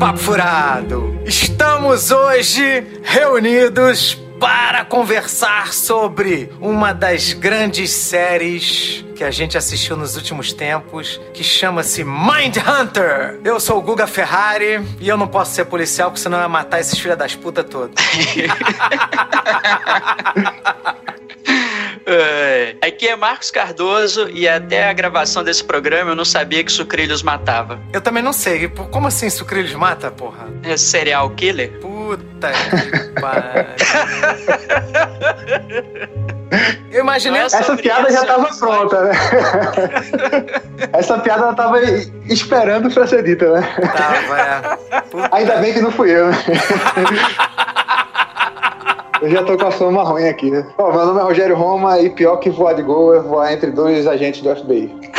Papo Furado, estamos hoje reunidos para conversar sobre uma das grandes séries que a gente assistiu nos últimos tempos, que chama-se Mind Hunter. Eu sou o Guga Ferrari e eu não posso ser policial, porque senão eu ia matar esses filhos das putas todos. É, aqui é Marcos Cardoso e até a gravação desse programa eu não sabia que sucrilhos matava. Eu também não sei. Como assim sucrilhos mata, porra? É serial killer? Puta que pariu. Eu imaginei. Essa piada já tava pronta, né? Essa piada ela tava esperando pra ser dita, né? Tava, é. Puta. Ainda bem que não fui eu, né? Eu já tô com a fama ruim aqui, né? Ó, meu nome é Rogério Roma e pior que voar de gol é voar entre dois agentes do FBI.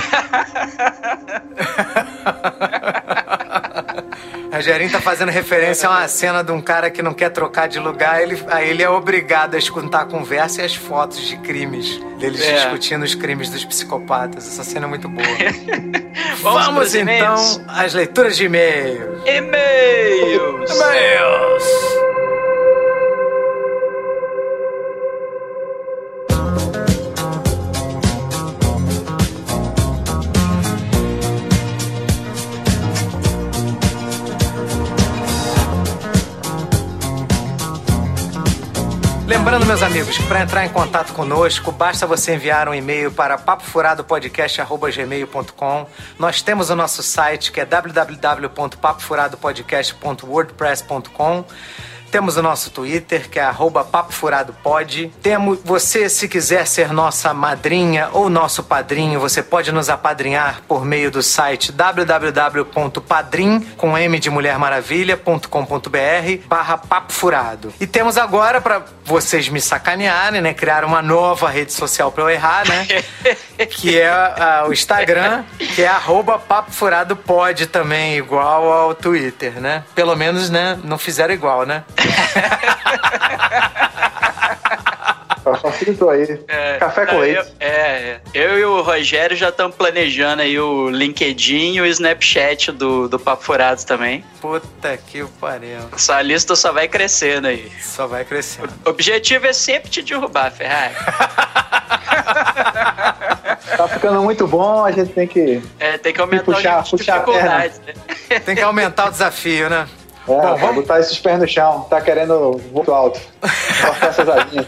Rogerinho tá fazendo referência a uma cena de um cara que não quer trocar de lugar, ele, aí ele é obrigado a escutar a conversa e as fotos de crimes, deles É. discutindo os crimes dos psicopatas. Essa cena é muito boa. Vamos Vamos então às leituras de e-mails. E-mails! E-mails! Lembrando, meus amigos, que para entrar em contato conosco, basta você enviar um e-mail para papofuradopodcast.gmail.com. Nós temos o nosso site, que é www.papofuradopodcast.wordpress.com. Temos o nosso Twitter, que é arroba papofuradopod. Temos, você, se quiser ser nossa madrinha ou nosso padrinho, você pode nos apadrinhar por meio do site www.padrim, com M de Mulher Maravilha.com.br barra Papo Furado. E temos agora, para vocês me sacanearem, né, criar uma nova rede social para eu errar, né? que é ah, o Instagram, que é arroba Papo Furado também, igual ao Twitter, né? Pelo menos, né, não fizeram igual, né? Só facilitou aí. É, Café com não, leite. Eu, é, eu e o Rogério já estamos planejando aí o LinkedIn e o Snapchat do, do Papo Furado também. Puta que pariu. Essa lista só vai crescendo aí. Só vai crescendo. O objetivo é sempre te derrubar, Ferrari. Tá ficando muito bom, a gente tem que. É, tem que aumentar Puxar- a puxar a dificuldade. né? Tem que aumentar o desafio, né? É, Bom, pra vamos- botar esses pés no chão. Tá querendo muito alto. Cortar essas asinhas.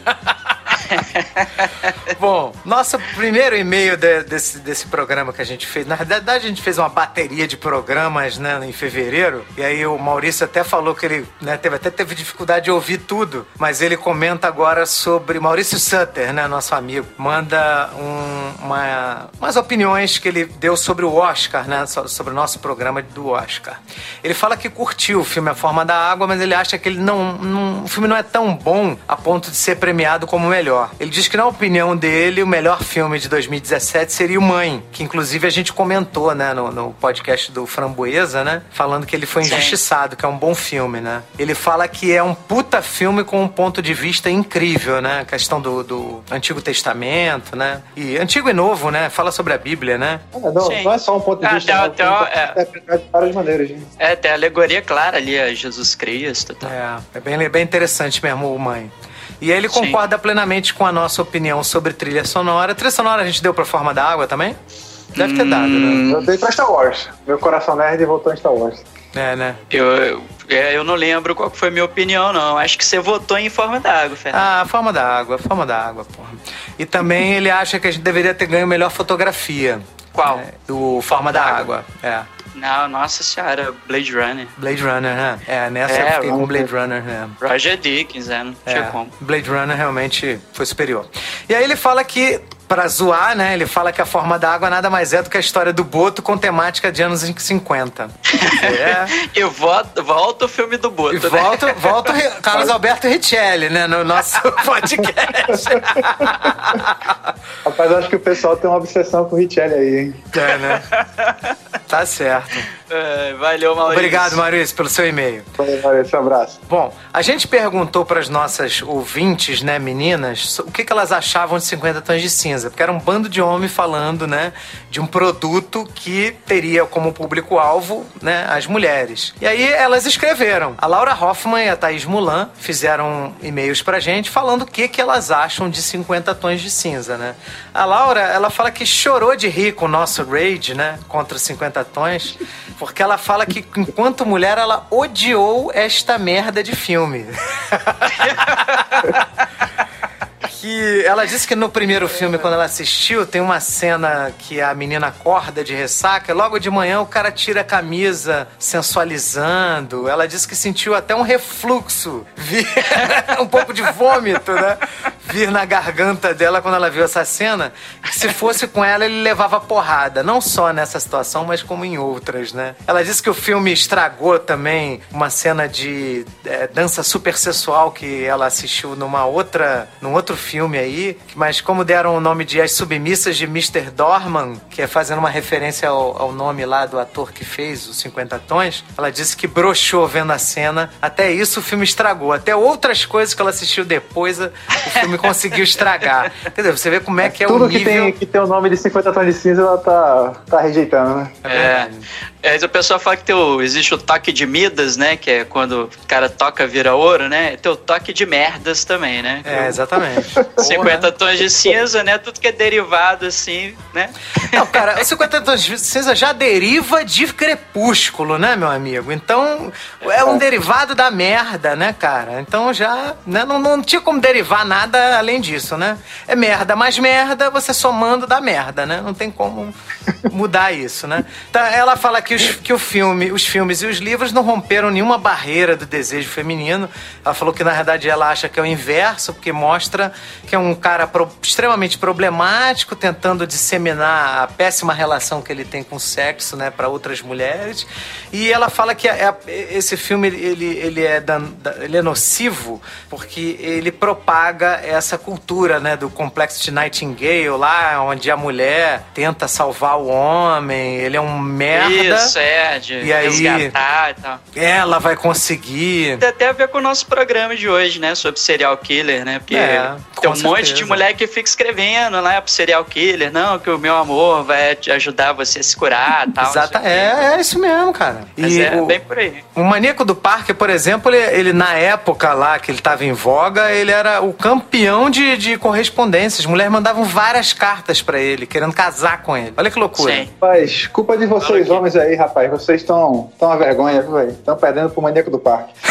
Bom, nosso primeiro e-mail de- desse, desse programa que a gente fez, na verdade a gente fez uma bateria de programas, né, em fevereiro, e aí o Maurício até falou que ele, né, teve, até teve dificuldade de ouvir tudo, mas ele comenta agora sobre, Maurício Sutter, né, nosso amigo, manda um- uma, umas opiniões que ele deu sobre o Oscar, né, so- sobre o nosso programa do Oscar. Ele fala que curtiu o filme A Forma da Água, mas ele acha que ele não, não- o filme não é tão bom a ponto de ser premiado como o melhor. Ele diz que, na opinião dele, o melhor filme de 2017 seria o Mãe, que inclusive a gente comentou, né, no, no podcast do Framboesa, né, falando que ele foi Sim. injustiçado, que é um bom filme, né. Ele fala que é um puta filme com um ponto de vista incrível, né, a questão do, do Antigo Testamento, né, e Antigo e Novo, né, fala sobre a Bíblia, né. É, não, Sim. não é só um ponto de Ah, vista, tem- não, tem tem uma- que é. interpretar de várias maneiras, gente. É, tem a alegoria clara ali a Jesus Cristo. Tá? É, é bem, bem interessante mesmo o Mãe. E aí ele Sim. concorda plenamente com a nossa opinião sobre trilha sonora. Trilha sonora a gente deu pra Forma da Água também? Deve ter dado, né? Eu dei pra Star Wars. Meu coração nerd voltou em Star Wars. É, né? Eu, eu, é, eu não lembro qual foi a minha opinião, não. Acho que você votou em forma d'água, Fernando. Ah, Forma da Água, Forma da Água, porra. E também ele acha que a gente deveria ter ganho melhor fotografia. Qual? É, do Forma da Água. É. Não, nossa senhora, Blade Runner. Blade Runner, né? É, nessa É, eu fiquei com Blade. Runner, né? Roger Dickens, é, não tinha É, como. Blade Runner realmente foi superior. E aí ele fala que, pra zoar, né? Ele fala que a forma da água nada mais é do que a história do Boto com temática de anos 50. É. Eu voto, volto o filme do Boto, E né? volta, volta o Carlos Alberto Richelli, né? No nosso podcast. Rapaz, eu acho que o pessoal tem uma obsessão com o Richelli aí, hein? É, né? Tá certo. É, valeu, Maurício. Obrigado, Maurício, pelo seu e-mail. Valeu, valeu, esse abraço. Bom, a gente perguntou para as nossas ouvintes, né, meninas, o que, que elas achavam de 50 tons de cinza. Porque era um bando de homens falando, né, de um produto que teria como público-alvo, né, as mulheres. E aí elas escreveram. A Laura Hoffman e a Thaís Mulan fizeram e-mails pra gente falando o que, que elas acham de 50 tons de cinza, né? A Laura, ela fala que chorou de rir com o nosso rage, né, contra os 50 tons, porque ela fala que enquanto mulher ela odiou esta merda de filme. que ela disse que no primeiro filme, quando ela assistiu, tem uma cena que a menina acorda de ressaca logo de manhã o cara tira a camisa sensualizando. Ela disse que sentiu até um refluxo, vir, um pouco de vômito, né? Vir na garganta dela quando ela viu essa cena. Se fosse com ela, ele levava porrada. Não só nessa situação, mas como em outras, né? Ela disse que o filme estragou também uma cena de é, dança super sexual que ela assistiu numa outra, num outro filme filme aí, mas como deram o nome de As Submissas de Mr. Dorman, que é fazendo uma referência ao, ao nome lá do ator que fez os 50 Tons, ela disse que broxou vendo a cena. Até isso o filme estragou. Até outras coisas que ela assistiu depois, o filme conseguiu estragar. Entendeu? Você vê como é que é Tudo o nível... que tem, que tem o nome de 50 Tons de Cinza, ela tá, tá rejeitando, né? É. É, o pessoal fala que tem o, existe o toque de Midas, né? Que é quando o cara toca vira ouro, né? Tem o toque de merdas também, né? É, exatamente. 50 tons de cinza, né? Tudo que é derivado, assim, né? Não, cara, o 50 tons de cinza já deriva de crepúsculo, né, meu amigo? Então, é um derivado da merda, né, cara? Então já, né, não, não tinha como derivar nada além disso, né? É merda mais merda, você somando da merda, né? Não tem como mudar isso, né? Então, ela fala que, os, que o filme, os filmes e os livros não romperam nenhuma barreira do desejo feminino. Ela falou que, na verdade, ela acha que é o inverso, porque mostra que é um cara pro, extremamente problemático, tentando disseminar a péssima relação que ele tem com o sexo, né, para outras mulheres. E ela fala que a, a, esse filme ele, ele, é dan, ele é nocivo porque ele propaga essa cultura, né, do complexo de Nightingale, lá onde a mulher tenta salvar o homem, ele é um merda. Isso, é, de e aí, e tal. Ela vai conseguir. Tem até a ver com o nosso programa de hoje, né, sobre serial killer, né, porque é, tem um certeza. monte de mulher que fica escrevendo lá pro serial killer, não, que o meu amor vai te ajudar você a se curar tal. Exato, é, é isso mesmo, cara. Mas e é o, bem por aí. O Maníaco do Parque, por exemplo, ele, ele, na época lá que ele tava em voga, ele era o campeão de, de correspondências. As mulheres mandavam várias cartas para ele, querendo casar com ele. Olha que loucura. Sim. Rapaz, culpa de vocês, homens aí, rapaz. Vocês estão tão uma vergonha, velho. Estão perdendo pro Maníaco do Parque.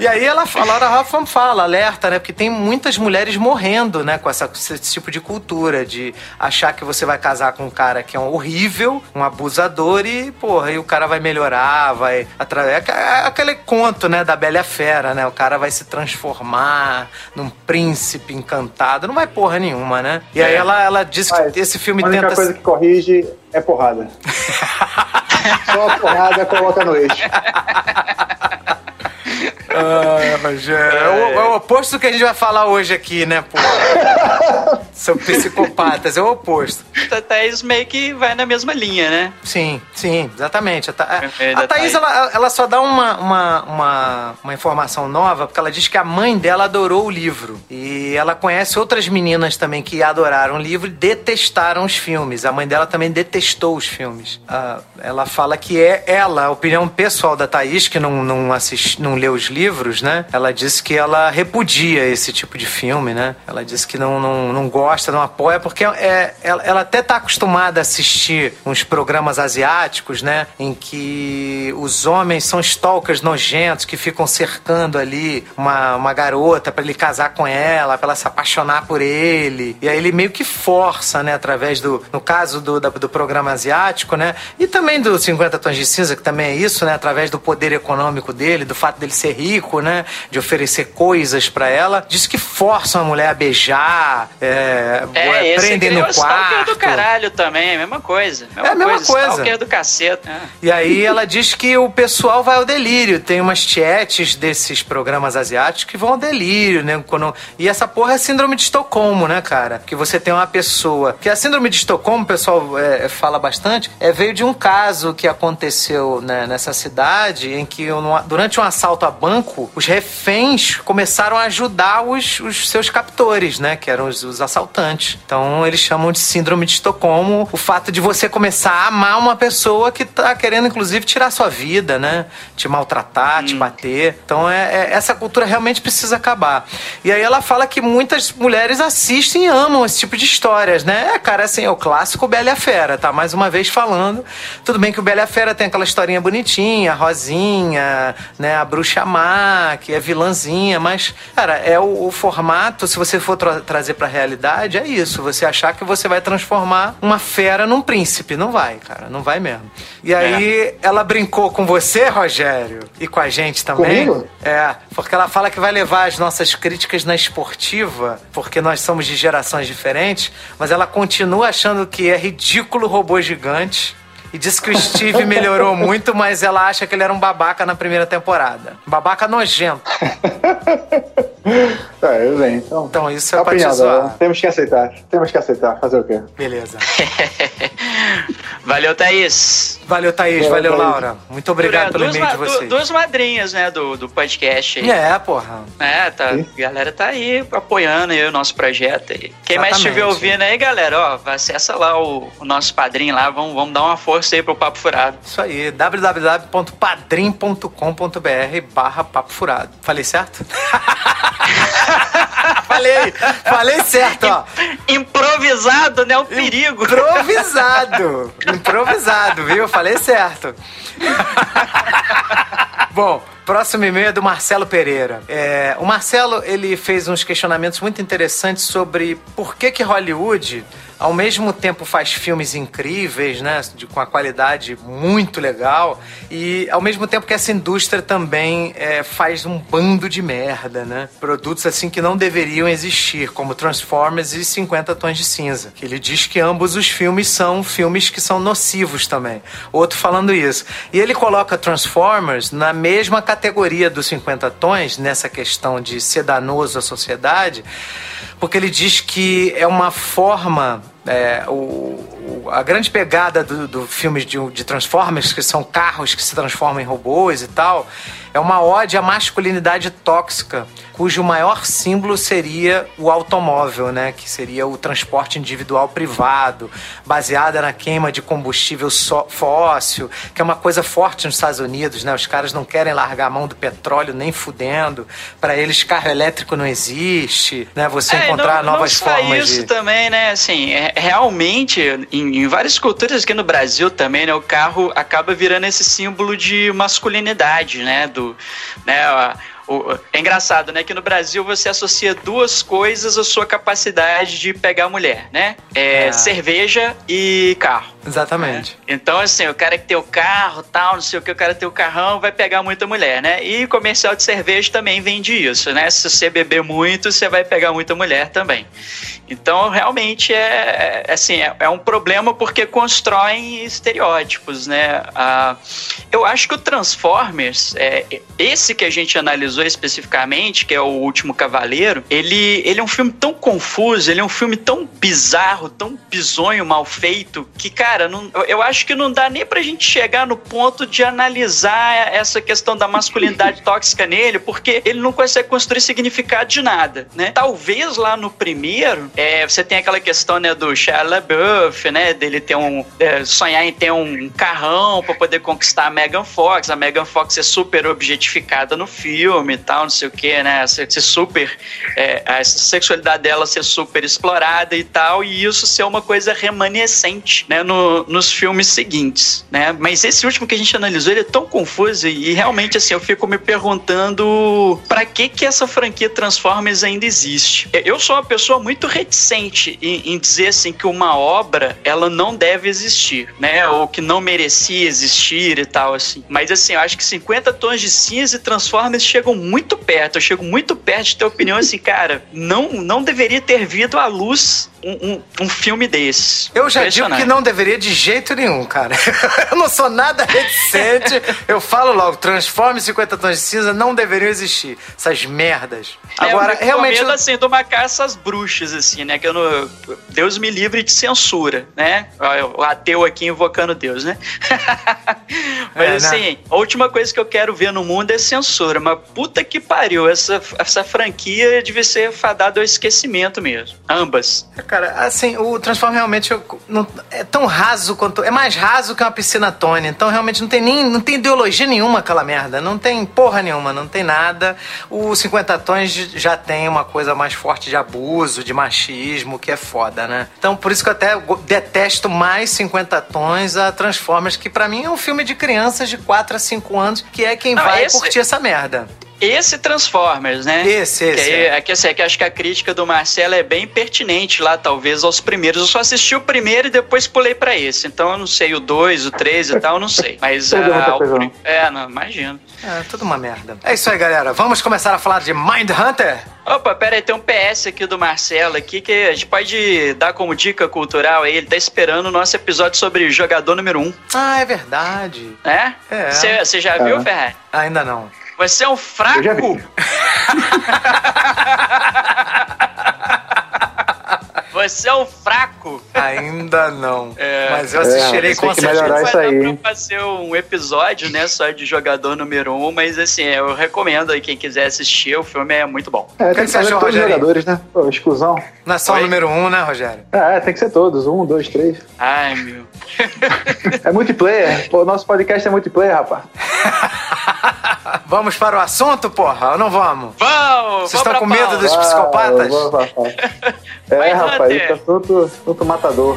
E aí ela, a Laura Hoffman fala, alerta, né? Porque tem muitas mulheres morrendo, né? Com essa, esse tipo de cultura, de achar que você vai casar com um cara que é um horrível, um abusador e, porra, e o cara vai melhorar, vai... Através, é, aquele conto, né? Da Bela Fera, né? O cara vai se transformar num príncipe encantado. Não vai porra nenhuma, né? E aí é. ela, ela diz que esse filme a única tenta... coisa que corrige é porrada. Só a porrada coloca no eixo. Ah, Rogério. É, o, é o oposto do que a gente vai falar hoje aqui, né, pô? São psicopatas, é o oposto. A Thaís meio que vai na mesma linha, né? Sim, sim, exatamente. A, Tha a Thaís, ela, ela só dá uma, uma, uma, uma, informação nova, porque ela diz que a mãe dela adorou o livro. E ela conhece outras meninas também que adoraram o livro e detestaram os filmes. A mãe dela também detestou os filmes. Uh, ela fala que é ela, a opinião pessoal da Thaís, que não, não, assist, não leu os livros, né? Ela disse que ela repudia esse tipo de filme, né? Ela disse que não, não, não gosta não apoia, porque é, ela, ela até tá acostumada a assistir uns programas asiáticos, né? Em que os homens são stalkers nojentos que ficam cercando ali uma, uma garota para ele casar com ela, para ela se apaixonar por ele. E aí ele meio que força, né? Através do, no caso do, do, do programa asiático, né? E também do 50 Tons de Cinza, que também é isso, né? Através do poder econômico dele, do fato dele ser rico, né? De oferecer coisas para ela. Diz que força a mulher a beijar, é, é, é prendem no quarto. do caralho também, é mesma coisa. Mesma é a mesma coisa. coisa. Do cacete. É. E aí ela diz que o pessoal vai ao delírio. Tem umas chats desses programas asiáticos que vão ao delírio, né? Quando... E essa porra é síndrome de Estocolmo, né, cara? Que você tem uma pessoa... Que a síndrome de Estocolmo, o pessoal é, fala bastante, é veio de um caso que aconteceu né, nessa cidade em que durante um assalto a banco banco, os reféns começaram a ajudar os, os seus captores, né? Que eram os, os assaltantes. Então eles chamam de síndrome de Estocolmo o fato de você começar a amar uma pessoa que tá querendo, inclusive, tirar sua vida, né? Te maltratar, hum. te bater. Então é, é, essa cultura realmente precisa acabar. E aí ela fala que muitas mulheres assistem e amam esse tipo de histórias, né? É, cara, assim, é o clássico Bela e a Fera, tá? Mais uma vez falando. Tudo bem que o Bela e a Fera tem aquela historinha bonitinha, a Rosinha, né? A bruxa má, que é vilãzinha, mas, cara, é o, o formato, se você for tra trazer pra realidade, é isso. Você achar que você vai transformar uma fera num príncipe. Não vai, cara, não vai mesmo. E aí é. ela brincou com você, Rogério, e com a gente também. Comigo? É, porque ela fala que vai levar as nossas críticas na esportiva, porque nós somos de gerações diferentes, mas ela continua achando que é ridículo robô gigante e diz que o Steve melhorou muito, mas ela acha que ele era um babaca na primeira temporada. Babaca nojento. É, eu bem. Então, então isso é pra te zoar. Temos que aceitar. Temos que aceitar. Fazer o quê? Beleza. Valeu, Thaís. Valeu, Thaís. Valeu, Valeu Laura. Muito obrigado pelo e-mail de vocês. Duas madrinhas, né, do, do podcast aí. É, porra. É, tá. A galera tá aí apoiando aí o nosso projeto aí. Quem Exatamente. mais estiver ouvindo aí, galera, ó, acessa lá o, o, nosso padrinho lá. Vamos, vamos dar uma força aí pro Papo Furado. Isso aí. www.padrim.com.br barra Papo Furado. Falei certo? falei, falei certo, ó. Improvisado, né? O perigo. Improvisado. Improvisado, viu? Falei certo. Bom, próximo e-mail é do Marcelo Pereira. É, o Marcelo, ele fez uns questionamentos muito interessantes sobre por que que Hollywood ao mesmo tempo faz filmes incríveis, né, de, com a qualidade muito legal, e ao mesmo tempo que essa indústria também é, faz um bando de merda, né? Produtos assim que não deveriam existir, como Transformers e 50 Tons de Cinza. Que ele diz que ambos os filmes são filmes que são nocivos também. Outro falando isso. E ele coloca Transformers na mesma categoria dos 50 Tons, nessa questão de ser danoso à sociedade porque ele diz que é uma forma. É, o, o, a grande pegada do, do filme de, de Transformers, que são carros que se transformam em robôs e tal, é uma ode à masculinidade tóxica, cujo maior símbolo seria o automóvel, né? Que seria o transporte individual privado, baseada na queima de combustível fóssil, que é uma coisa forte nos Estados Unidos, né? Os caras não querem largar a mão do petróleo nem fudendo. Para eles, carro elétrico não existe, né? Você é, encontrar não, novas não formas isso de... também, né? Assim, é, realmente, em, em várias culturas aqui no Brasil também, né? O carro acaba virando esse símbolo de masculinidade, né? Do né, o, é engraçado, né? Que no Brasil você associa duas coisas à sua capacidade de pegar mulher, né? É, é. cerveja e carro. Exatamente. Né? Então, assim, o cara que tem o carro, tal, não sei o que, o cara tem o carrão, vai pegar muita mulher, né? E comercial de cerveja também vende isso, né? Se você beber muito, você vai pegar muita mulher também. Então, realmente, é, é assim, é, é um problema porque constroem estereótipos, né? Ah, eu acho que o Transformers, é, esse que a gente analisou especificamente, que é o Último Cavaleiro, ele, ele é um filme tão confuso, ele é um filme tão bizarro, tão bizonho, mal feito, que, cara, não, eu acho que não dá nem pra gente chegar no ponto de analisar essa questão da masculinidade tóxica nele, porque ele não consegue construir significado de nada, né? Talvez lá no primeiro, é, você tem aquela questão, né, do Shia LaBeouf, né, dele ter um, é, sonhar em ter um carrão para poder conquistar a Megan Fox, a Megan Fox é super objetificada no filme e tal, não sei o que, né, ser, ser super, é, a sexualidade dela ser super explorada e tal, e isso ser uma coisa remanescente, né, no, nos filmes seguintes, né, mas esse último que a gente analisou, ele é tão confuso e, realmente, assim, eu fico me perguntando para que que essa franquia Transformers ainda existe. Eu sou uma pessoa muito reticente em, em, dizer assim que uma obra ela não deve existir, né? Ou que não merecia existir e tal assim. Mas assim, eu acho que 50 tons de cinza e Transformers chegam muito perto. Eu chego muito perto de ter opinião assim, cara, não não deveria ter vindo à luz um, um, um filme desse. Eu já digo que não deveria de jeito nenhum, cara. eu não sou nada reticente. Eu falo logo, Transforme 50 Tons de Cinza não deveriam existir. Essas merdas. É, Agora, eu realmente. medo, assim, de uma caça às bruxas, assim, né? Que eu não. Deus me livre de censura, né? O ateu aqui invocando Deus, né? Mas é, né? assim, né? a última coisa que eu quero ver no mundo é censura. Mas puta que pariu, essa, essa franquia deve ser fadada ao esquecimento mesmo. Ambas. Cara, assim, o Transform realmente não, é tão raso quanto. É mais raso que uma piscina Tony. Então realmente não tem nem. Não tem ideologia nenhuma aquela merda. Não tem porra nenhuma, não tem nada. O 50 tons já tem uma coisa mais forte de abuso, de machismo, que é foda, né? Então por isso que eu até detesto mais 50 tons a Transformers, que para mim é um filme de crianças de 4 a 5 anos, que é quem Não, vai esse... curtir essa merda. Esse Transformers, né? Esse, esse. Que, é. que, assim, é que acho que a crítica do Marcelo é bem pertinente lá, talvez, aos primeiros. Eu só assisti o primeiro e depois pulei para esse. Então eu não sei o 2, o 3 e tal, eu não sei. Mas ah, o... É, não, imagino. É, tudo uma merda. É isso aí, galera. Vamos começar a falar de Mind Hunter? Opa, pera aí, tem um PS aqui do Marcelo aqui que a gente pode dar como dica cultural aí. Ele tá esperando o nosso episódio sobre jogador número 1. Um. Ah, é verdade. É? É. Você já viu, é. Ferrer? Ainda não. Você é um fraco! Eu já vi. Você é um fraco. Ainda não. É, mas eu assistirei é, com certeza. Vai dar aí. pra fazer um episódio, né, só de jogador número um, mas assim, eu recomendo aí quem quiser assistir, o filme é muito bom. É, tem que, ser todos os jogadores, né? Pô, exclusão. Não é só Oi? o número um, né, Rogério? É, tem que ser todos. Um, dois, três. Ai, meu. é multiplayer. Pô, nosso podcast é multiplayer, rapaz. vamos para o assunto, porra? Ou não vamos? Vamos! Vocês estão com medo dos psicopatas? Vamos, vamos, é, Vai, rapaz, isso é assunto, assunto matador.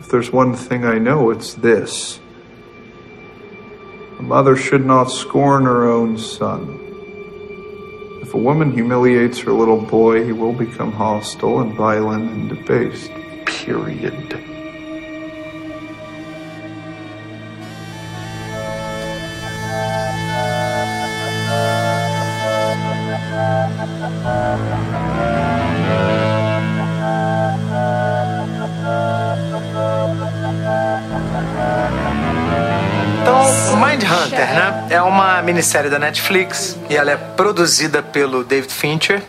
If there's one thing I know, it's this. A mother should not scorn her own son. If a woman humiliates her little boy, he will become hostile and violent and debased. Period. É uma minissérie da Netflix e ela é produzida pelo David Fincher.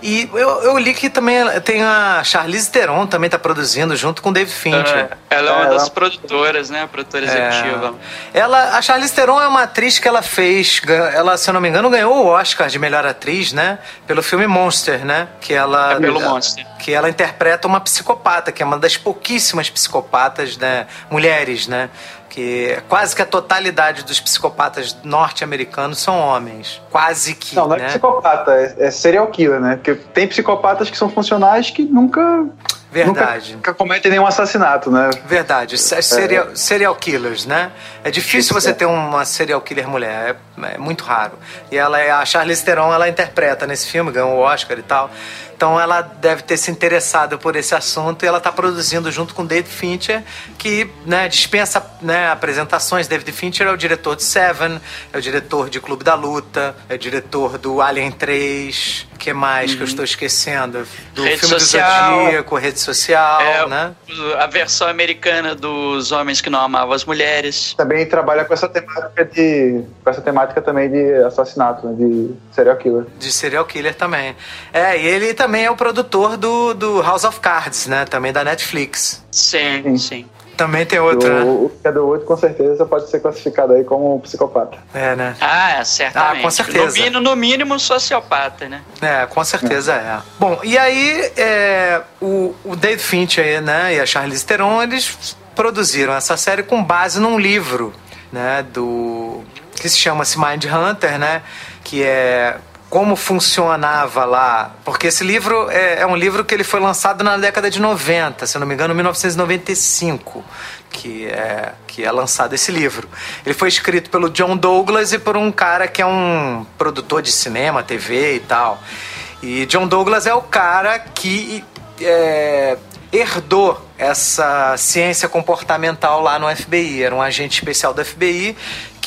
E eu, eu li que também tem a Charlize Theron também tá produzindo junto com o David Fincher. É, ela é uma é, das ela... produtoras, né? A produtora é. executiva. Ela, a Charlize Theron é uma atriz que ela fez, ela, se eu não me engano, ganhou o Oscar de melhor atriz, né? Pelo filme Monster, né? Que ela é pelo Monster. Que ela interpreta uma psicopata, que é uma das pouquíssimas psicopatas, né? Mulheres, né? Que quase que a totalidade dos psicopatas norte-americanos são homens. Quase que. Não, não é né? psicopata, é, é serial killer, né? Porque tem psicopatas que são funcionais que nunca. Verdade. Nunca cometem nenhum assassinato, né? Verdade. É. Serial, serial killers, né? É difícil você é. ter uma serial killer mulher. É, é, muito raro. E ela é a Charlize Theron, ela interpreta nesse filme, ganhou o Oscar e tal. Então ela deve ter se interessado por esse assunto e ela está produzindo junto com David Fincher, que né, dispensa né, apresentações. David Fincher é o diretor de Seven, é o diretor de Clube da Luta, é o diretor do Alien 3, que mais uhum. que eu uhum. estou esquecendo? Do rede filme social, do Zodíaco, rede social, é, né? A versão americana dos homens que não amavam as mulheres. Também trabalha com essa temática de. com essa temática também de assassinato, né, de serial killer. De serial killer também. É, e ele também é o produtor do, do House of Cards, né? Também da Netflix. Sim, sim. sim. Também tem outro, né? O que é do outro, com certeza, pode ser classificado aí como um psicopata. É, né? Ah, certamente. Ah, com certeza. No mínimo, no mínimo sociopata, né? É, com certeza é. é. Bom, e aí é, o, o David Fincher né, e a Charlize Theron, eles produziram essa série com base num livro, né, do... que se chama-se Mind Hunter, né? Que é como funcionava lá, porque esse livro é, é, um livro que ele foi lançado na década de 90, se não me engano, 1995, que é, que é lançado esse livro. Ele foi escrito pelo John Douglas e por um cara que é um produtor de cinema, TV e tal. E John Douglas é o cara que é, herdou essa ciência comportamental lá no FBI. Era um agente especial do FBI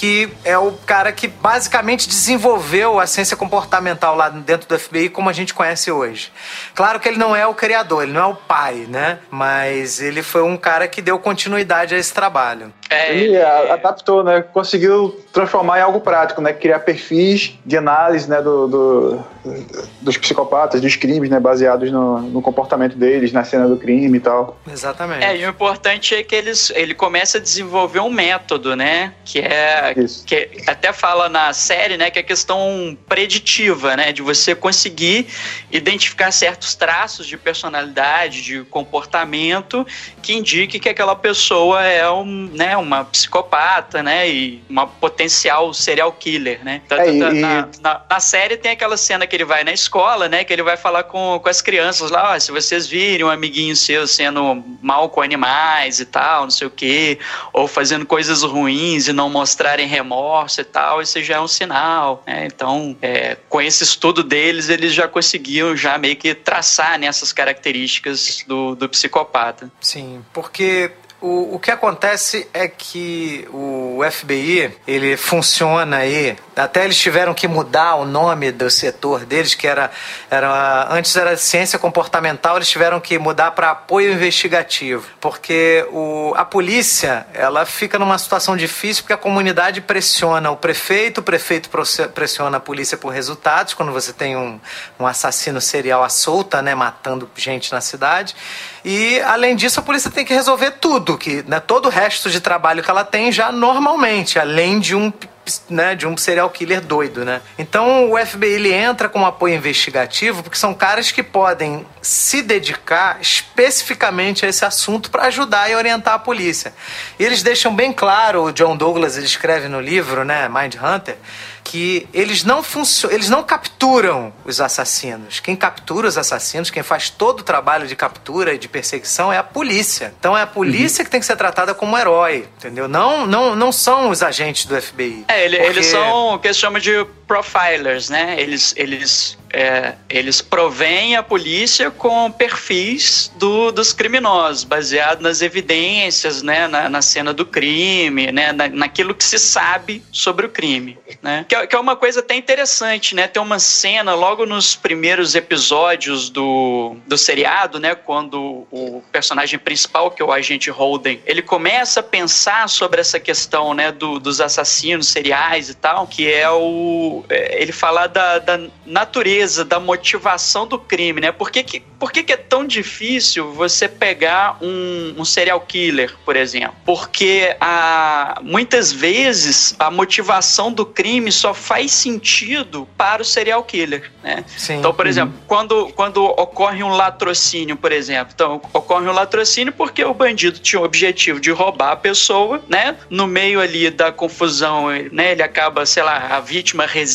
que é o cara que basicamente desenvolveu a ciência comportamental lá dentro do FBI como a gente conhece hoje. Claro que ele não é o criador, ele não é o pai, né? Mas ele foi um cara que deu continuidade a esse trabalho. É, ele adaptou, né? Conseguiu transformar em algo prático, né? Criar perfis de análise, né? Do, do dos psicopatas, dos crimes, né? Baseados no, no, comportamento deles, na cena do crime e tal. Exatamente. É, e o importante é que eles, ele começa a desenvolver um método, né? Que é Que até fala na série, né? Que é a questão preditiva, né? De você conseguir identificar certos traços de personalidade, de comportamento que indique que aquela pessoa é um, né? uma psicopata, né? E uma potencial serial killer, né? Então, é, e... na, na, na, série tem aquela cena que ele vai na escola, né? Que ele vai falar com, com as crianças lá, se vocês virem um amiguinho seu sendo mal com animais e tal, não sei o quê, ou fazendo coisas ruins e não mostrarem remorso e tal, isso já é um sinal, né? Então, é, com esse estudo deles, eles já conseguiam já meio que traçar nessas né, características do, do psicopata. Sim, porque o, o que acontece é que o FBI, ele funciona aí, até eles tiveram que mudar o nome do setor deles, que era, era antes era ciência comportamental, eles tiveram que mudar para apoio investigativo, porque o, a polícia, ela fica numa situação difícil porque a comunidade pressiona o prefeito, o prefeito pressiona a polícia por resultados, quando você tem um, um assassino serial à solta, né, matando gente na cidade, e, além disso, a polícia tem que resolver tudo, que né, todo o resto de trabalho que ela tem já normalmente, além de um né, de um serial killer doido, né? Então o FBI ele entra com um apoio investigativo porque são caras que podem se dedicar especificamente a esse assunto para ajudar e orientar a polícia. E eles deixam bem claro, o John Douglas ele escreve no livro, né, Mind Hunter, que eles não funcionam, eles não capturam os assassinos. Quem captura os assassinos, quem faz todo o trabalho de captura e de perseguição é a polícia. Então é a polícia uhum. que tem que ser tratada como herói, entendeu? Não, não, não são os agentes do FBI. É, ele, porque... eles são o que se chama de profilers, né? Eles, eles é, eles provêm a polícia com perfis do, dos criminosos, baseado nas evidências, né, na, na cena do crime, né, na, naquilo que se sabe sobre o crime, né? Que, é, que, é uma coisa até interessante, né? Tem uma cena logo nos primeiros episódios do, do seriado, né, quando o personagem principal, que é o agente Holden, ele começa a pensar sobre essa questão, né, do, dos assassinos seriais e tal, que é o é, ele fala da, da natureza da motivação do crime, né? Por que, que, por que, que é tão difícil você pegar um, um serial killer, por exemplo? Porque a, muitas vezes a motivação do crime só faz sentido para o serial killer, né? Sim. Então, por uhum. exemplo, quando, quando ocorre um latrocínio, por exemplo, então ocorre um latrocínio porque o bandido tinha o objetivo de roubar a pessoa, né? No meio ali da confusão, né? Ele acaba, sei lá, a vítima resiste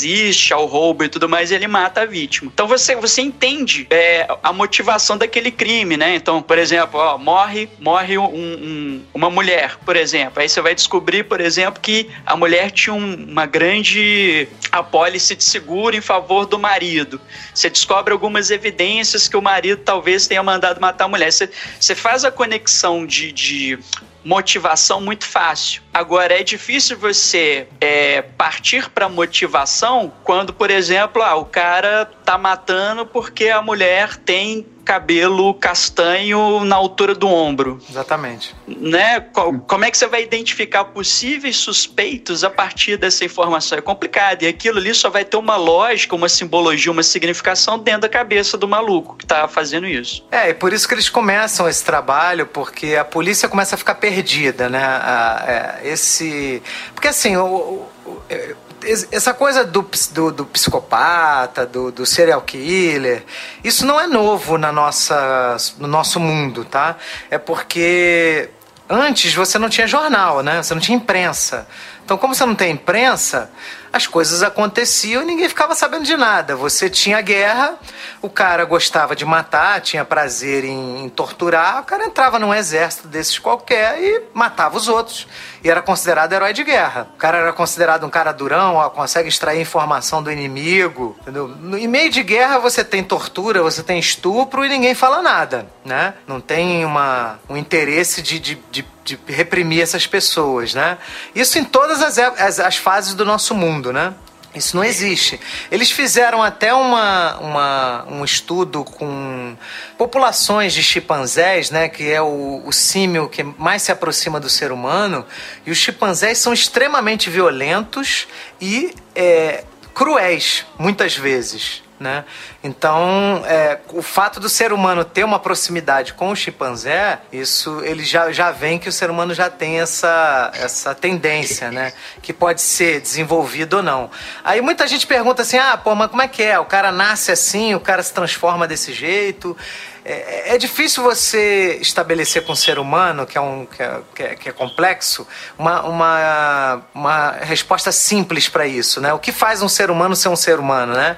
ao roubo e tudo mais, ele mata a vítima vítima. Então você, você entende é, a motivação daquele crime, né? Então, por exemplo, ó, morre, morre um, um, uma mulher, por exemplo. Aí você vai descobrir, por exemplo, que a mulher tinha um, uma grande apólice de seguro em favor do marido. Você descobre algumas evidências que o marido talvez tenha mandado matar a mulher. Você, você faz a conexão de, de motivação muito fácil. Agora, é difícil você é, partir para motivação quando, por exemplo, ah, o cara tá matando porque a mulher tem cabelo castanho na altura do ombro. Exatamente. Né? Como é que você vai identificar possíveis suspeitos a partir dessa informação? É complicado. E aquilo ali só vai ter uma lógica, uma simbologia, uma significação dentro da cabeça do maluco que tá fazendo isso. É, e por isso que eles começam esse trabalho, porque a polícia começa a ficar perdida, né? A, é, esse. Porque assim, o, o, essa coisa do, do, do psicopata, do, do, serial killer, isso não é novo na nossa, no nosso mundo, tá? É porque antes você não tinha jornal, né? Você não tinha imprensa. Então, como você não tem imprensa, as coisas aconteciam e ninguém ficava sabendo de nada. Você tinha guerra, o cara gostava de matar, tinha prazer em, em, torturar, o cara entrava num exército desses qualquer e matava os outros. E era considerado herói de guerra. O cara era considerado um cara durão, ó, consegue extrair informação do inimigo. Entendeu? Em meio de guerra você tem tortura, você tem estupro e ninguém fala nada, né? Não tem uma, um interesse de, de, de de reprimir essas pessoas, né? Isso em todas as, as, as fases do nosso mundo, né? Isso não existe. Eles fizeram até uma, uma, um estudo com populações de chimpanzés, né, que é o, o símio que mais se aproxima do ser humano, e os chimpanzés são extremamente violentos e é, cruéis, muitas vezes. Né? Então, é, o fato do ser humano ter uma proximidade com o chimpanzé, isso ele já, já vem que o ser humano já tem essa, essa tendência, né? Que pode ser desenvolvido ou não. Aí muita gente pergunta assim: ah, pô, mas como é que é? O cara nasce assim, o cara se transforma desse jeito. É, é difícil você estabelecer com o ser humano, que é, um, que é, que é, que é complexo, uma, uma, uma resposta simples para isso, né? O que faz um ser humano ser um ser humano, né?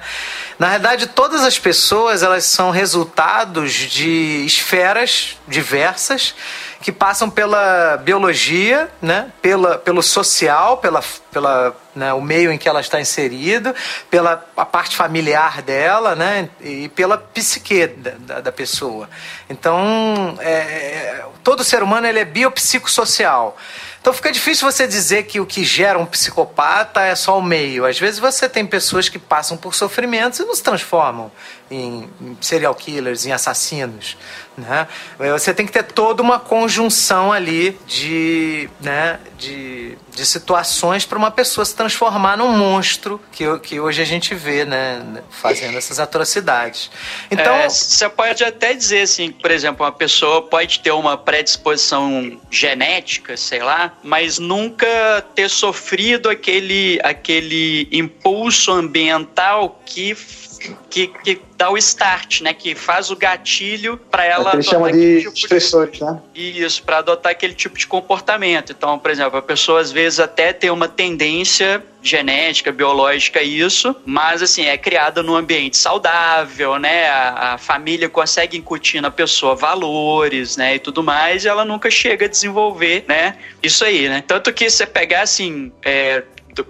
Na verdade, todas as pessoas elas são resultados de esferas diversas que passam pela biologia, né? pela, pelo social, pela, pela né? o meio em que ela está inserida, pela a parte familiar dela né? e pela psique da, da pessoa. Então, é, é, todo ser humano ele é biopsicossocial. Então fica difícil você dizer que o que gera um psicopata é só o meio. Às vezes você tem pessoas que passam por sofrimentos e não se transformam em serial killers, em assassinos. Né? Você tem que ter toda uma conjunção ali de, né, de, de situações para uma pessoa se transformar num monstro que, que hoje a gente vê né, fazendo essas atrocidades. Então é, você pode até dizer assim, por exemplo, uma pessoa pode ter uma predisposição genética, sei lá, mas nunca ter sofrido aquele, aquele impulso ambiental que que, que dá o start, né? Que faz o gatilho para ela. É ele chama de tipo estressores, de... né? Isso, para adotar aquele tipo de comportamento. Então, por exemplo, a pessoa às vezes até tem uma tendência genética, biológica isso, mas assim, é criada num ambiente saudável, né? A, a, família consegue incutir na pessoa valores, né? E tudo mais, e ela nunca chega a desenvolver, né? Isso aí, né? Tanto que você pegar assim, é,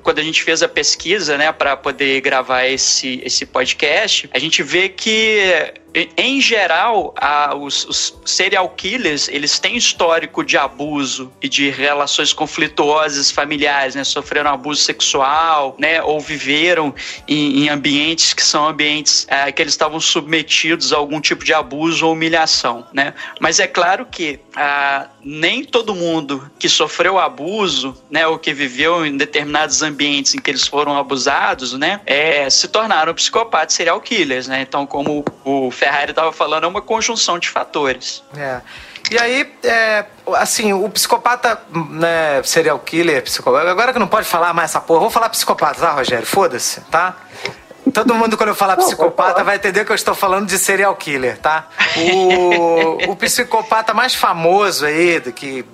quando a gente fez a pesquisa, né, para poder gravar esse, esse podcast, a gente vê que em geral, a, os, os, serial killers, eles têm histórico de abuso e de relações conflituosas familiares, né? Sofreram abuso sexual, né? Ou viveram em, em ambientes que são ambientes é, que eles estavam submetidos a algum tipo de abuso ou humilhação, né? Mas é claro que ah, nem todo mundo que sofreu abuso, né? Ou que viveu em determinados ambientes em que eles foram abusados, né? É, se tornaram psicopatas serial killers, né? Então, como o Ferrari estava falando, é uma conjunção de fatores. É. E aí, é, assim, o psicopata, né, serial killer, psicopata. Agora que não pode falar mais essa porra, vou falar psicopata, tá, Rogério? Foda-se, tá? Todo mundo, quando eu falar psicopata, vai entender que eu estou falando de serial killer, tá? O, o psicopata mais famoso aí, do que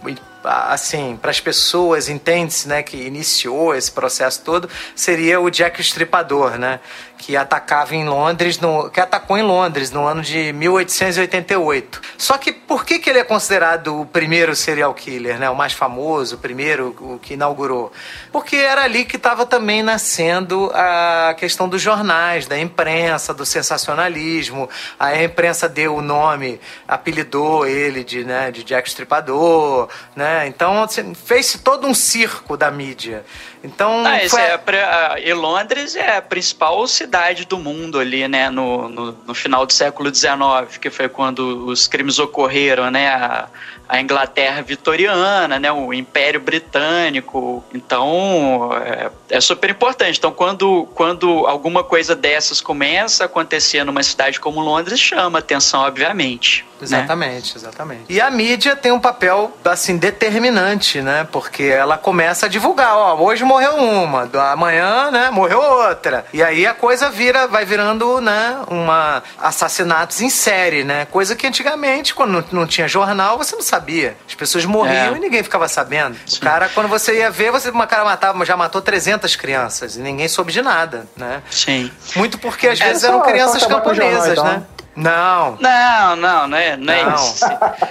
assim, para as pessoas, entende-se, né, que iniciou esse processo todo, seria o Jack o Estripador, né? Que atacava em Londres, no, que atacou em Londres no ano de 1888. Só que por que, que ele é considerado o primeiro serial killer, né? o mais famoso, o primeiro, o que inaugurou? Porque era ali que estava também nascendo a questão dos jornais, da imprensa, do sensacionalismo. A imprensa deu o nome, apelidou ele de, né, de Jack Stripador, né? Então assim, fez-se todo um circo da mídia. Então, ah, foi... é e Londres é a principal cidade do mundo ali, né, no, no, no, final do século XIX, que foi quando os crimes ocorreram, né, a, a Inglaterra vitoriana, né, o Império Britânico. Então, é, é, super importante. Então, quando, quando alguma coisa dessas começa a acontecer numa cidade como Londres, chama atenção, obviamente. Né? Exatamente, né? exatamente. E a mídia tem um papel, assim, determinante, né, porque ela começa a divulgar, ó, hoje morreu uma, amanhã, né, morreu outra. E aí a coisa vira, vai virando, né, uma assassinatos em série, né, coisa que antigamente, quando não tinha jornal, você não sabia sabia. As pessoas morriam é. e ninguém ficava sabendo. Sim. O cara, quando você ia ver, você uma cara matava, já matou 300 crianças e ninguém soube de nada, né? Sim. Muito porque às é, vezes eram crianças camponesas, jornal, então. né? Não. Não, não, não é, não, é isso.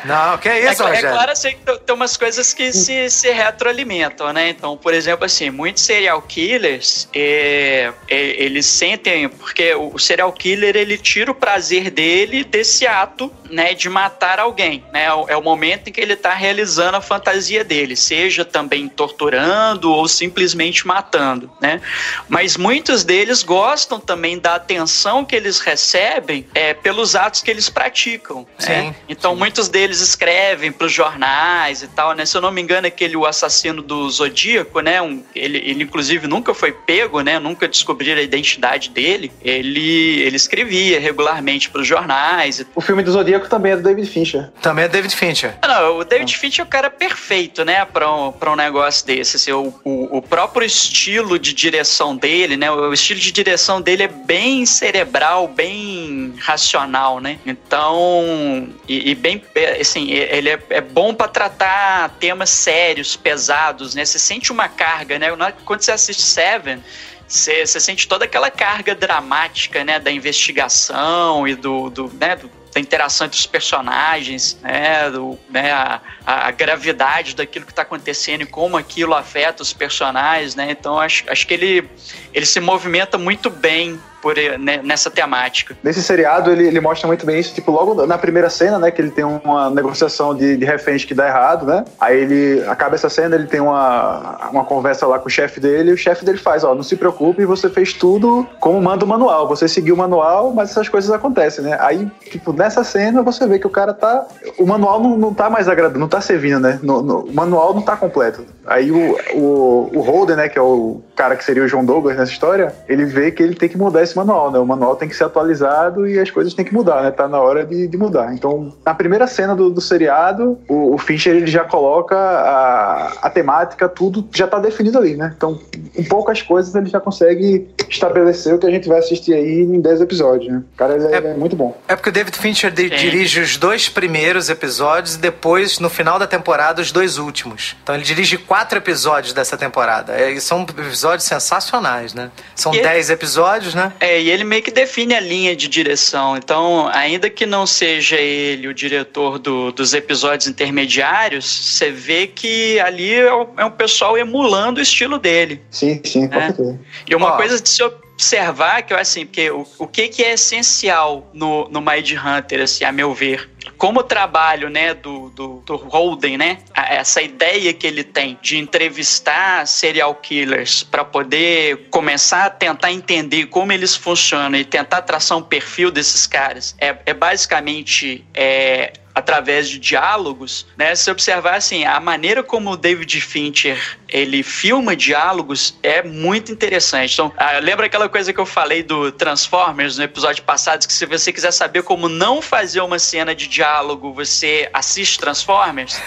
Não, que é isso, é, Rogério? É claro assim, que tem umas coisas que se, se retroalimentam, né? Então, por exemplo, assim, muitos serial killers, é, é, eles sentem, porque o serial killer, ele tira o prazer dele desse ato né, de matar alguém, né? É o momento em que ele está realizando a fantasia dele, seja também torturando ou simplesmente matando, né? Mas muitos deles gostam também da atenção que eles recebem é, pelos atos que eles praticam. Né? Então sim. muitos deles escrevem para os jornais e tal, né? Se eu não me engano, aquele o assassino do Zodíaco, né? Um, ele, ele inclusive nunca foi pego, né? Nunca descobriram a identidade dele. Ele, ele escrevia regularmente para os jornais. O filme do Zodíaco também é do David Fincher. Também é David Fincher. Não, o David ah. Fincher é o cara perfeito, né? Para um, pra um negócio desse. Assim, o, o, o próprio estilo de direção dele, né? O estilo de direção dele é bem cerebral, bem racional, né? Então, e, e bem, é, assim, ele é, é bom para tratar temas sérios, pesados, né? Você sente uma carga, né? Quando você assiste Seven, você, você sente toda aquela carga dramática, né, da investigação e do, do, né, do da interação entre os personagens, né, do, né a, a, gravidade daquilo que está acontecendo e como aquilo afeta os personagens, né? Então acho, acho que ele, ele se movimenta muito bem por, né, nessa temática. Nesse seriado, ele, ele mostra muito bem isso, tipo, logo na primeira cena, né, que ele tem uma negociação de, de reféns que dá errado, né? Aí ele acaba essa cena, ele tem uma, uma conversa lá com o chefe dele, e o chefe dele faz, ó, não se preocupe, você fez tudo como manda o manual, você seguiu o manual, mas essas coisas acontecem, né? Aí, tipo, nessa cena você vê que o cara tá. O manual não, não tá mais agradando, não tá servindo, né? No, no, o manual não tá completo. Aí o, o, o Holden, né, que é o cara que seria o João Douglas nessa história, ele vê que ele tem que mudar esse manual, né? O manual tem que ser atualizado e as coisas têm que mudar, né? Tá na hora de, de mudar. Então, na primeira cena do, do seriado, o, o, Fincher ele já coloca a, a temática, tudo já tá definido ali, né? Então, em poucas coisas ele já consegue estabelecer o que a gente vai assistir aí em 10 episódios, né? O cara é, é, muito bom. É porque o David Fincher de, dirige os dois primeiros episódios e depois, no final da temporada, os dois últimos. Então ele dirige quatro episódios dessa temporada. É, e são episódios sensacionais, né? São 10 episódios, né? É, e ele meio que define a linha de direção. Então, ainda que não seja ele o diretor do, dos episódios intermediários, você vê que ali é, é um pessoal emulando o estilo dele. Sim, sim, com né? E uma coisa de se observar que eu assim, porque o, o que, que é essencial no, no Mind Hunter, assim, a meu ver, como o trabalho né, do, do, do Holden, né, essa ideia que ele tem de entrevistar serial killers para poder começar a tentar entender como eles funcionam e tentar traçar um perfil desses caras, é, é basicamente é, através de diálogos, né? Se observar assim, a maneira como o David Fincher ele filma diálogos é muito interessante. Então, ah, lembra aquela coisa que eu falei do Transformers no episódio passado, que se você quiser saber como não fazer uma cena de diálogo, você assiste Transformers?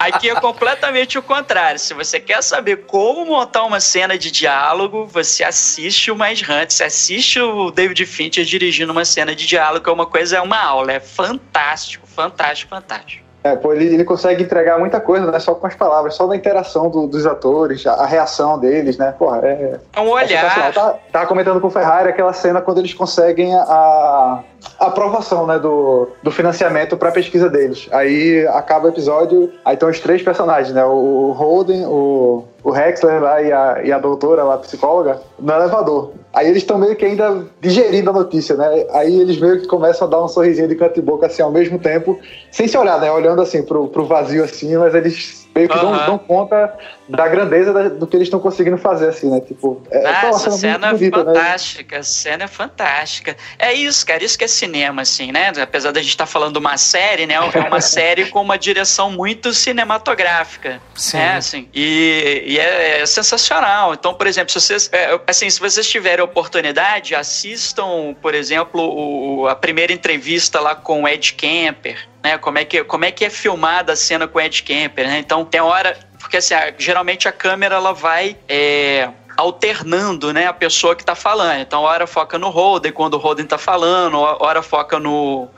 Aqui é completamente o contrário. Se você quer saber como montar uma cena de diálogo, você assiste o Mais Hunt, você assiste o David Fincher dirigindo uma cena de diálogo, é uma coisa, é uma aula. É fantástico, fantástico, fantástico. É, pô, ele, ele consegue entregar muita coisa, né? Só com as palavras, só da interação do, dos atores, a, a, reação deles, né? Porra, é. É um olhar. É tava comentando com o Ferrari aquela cena quando eles conseguem a, a aprovação, né? Do, do financiamento pra pesquisa deles. Aí acaba o episódio, aí estão os três personagens, né? O Holden, o, o Rexler lá e a, e a doutora lá, a psicóloga, no elevador. Aí eles estão meio que ainda digerindo a notícia, né? Aí eles meio que começam a dar um sorrisinho de canto e boca assim ao mesmo tempo, sem se olhar, né? Olhando assim pro, pro vazio assim, mas eles meio que uhum. dão, dão, conta da grandeza da, do que eles estão conseguindo fazer, assim, né? Tipo, é, Nossa, cena, cena bonita, né? fantástica, né? cena é fantástica. É isso, cara, isso que é cinema, assim, né? Apesar da gente estar tá falando de uma série, né? É uma série com uma direção muito cinematográfica. Sim. Né? Assim, e, e é, é, sensacional. Então, por exemplo, se vocês, é, assim, se vocês tiverem oportunidade, assistam, por exemplo, o, a primeira entrevista lá com o Ed Kemper, né? Como é que, como é, que é filmada a cena com o Ed Kemper, né? Então, tem hora porque assim, geralmente a câmera ela vai é, alternando, né, a pessoa que está falando. Então, hora foca no Holden quando o Holden está falando, hora foca no,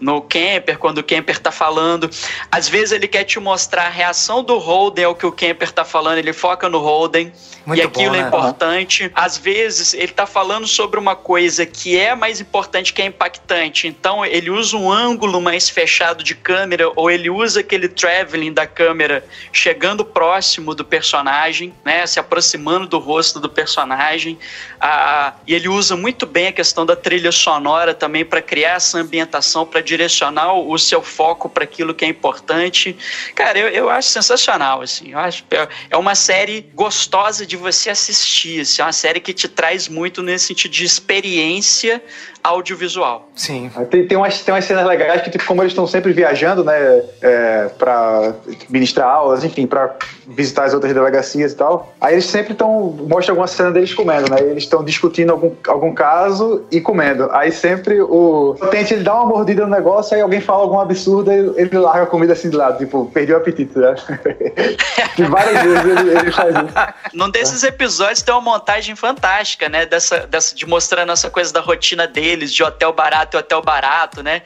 no Kemper, quando o Kemper tá falando. Às vezes ele quer te mostrar a reação do Holden ao que o Kemper tá falando, ele foca no Holden. Muito e aquilo bom, é né? é importante. Às vezes ele tá falando sobre uma coisa que é mais importante, que é impactante. Então ele usa um ângulo mais fechado de câmera, ou ele usa aquele traveling da câmera chegando próximo do personagem, né? Se aproximando do rosto do personagem. Ah, e ele usa muito bem a questão da trilha sonora também para criar essa ambientação, para direcionar o seu foco para aquilo que é importante. Cara, eu, eu acho sensacional, assim. Eu acho, é, é uma série gostosa de você assistir, assim, é uma série que te traz muito nesse sentido de experiência audiovisual. Sim. Tem, tem, umas, tem umas cenas legais que, tipo, como eles estão sempre viajando, né, é, pra ministrar aulas, enfim, pra visitar as outras delegacias e tal, aí eles sempre estão, mostra alguma cena deles comendo, né, eles estão discutindo algum, algum caso e comendo. Aí sempre o tente ele dá uma mordida no negócio, aí alguém fala algum absurdo, ele, ele larga a comida assim de lado, tipo, perdeu o apetite, né? e várias vezes ele, ele, faz isso. Num desses episódios tem uma montagem fantástica, né, dessa, dessa, de mostrando essa coisa da rotina dele deles de hotel barato e hotel barato, né?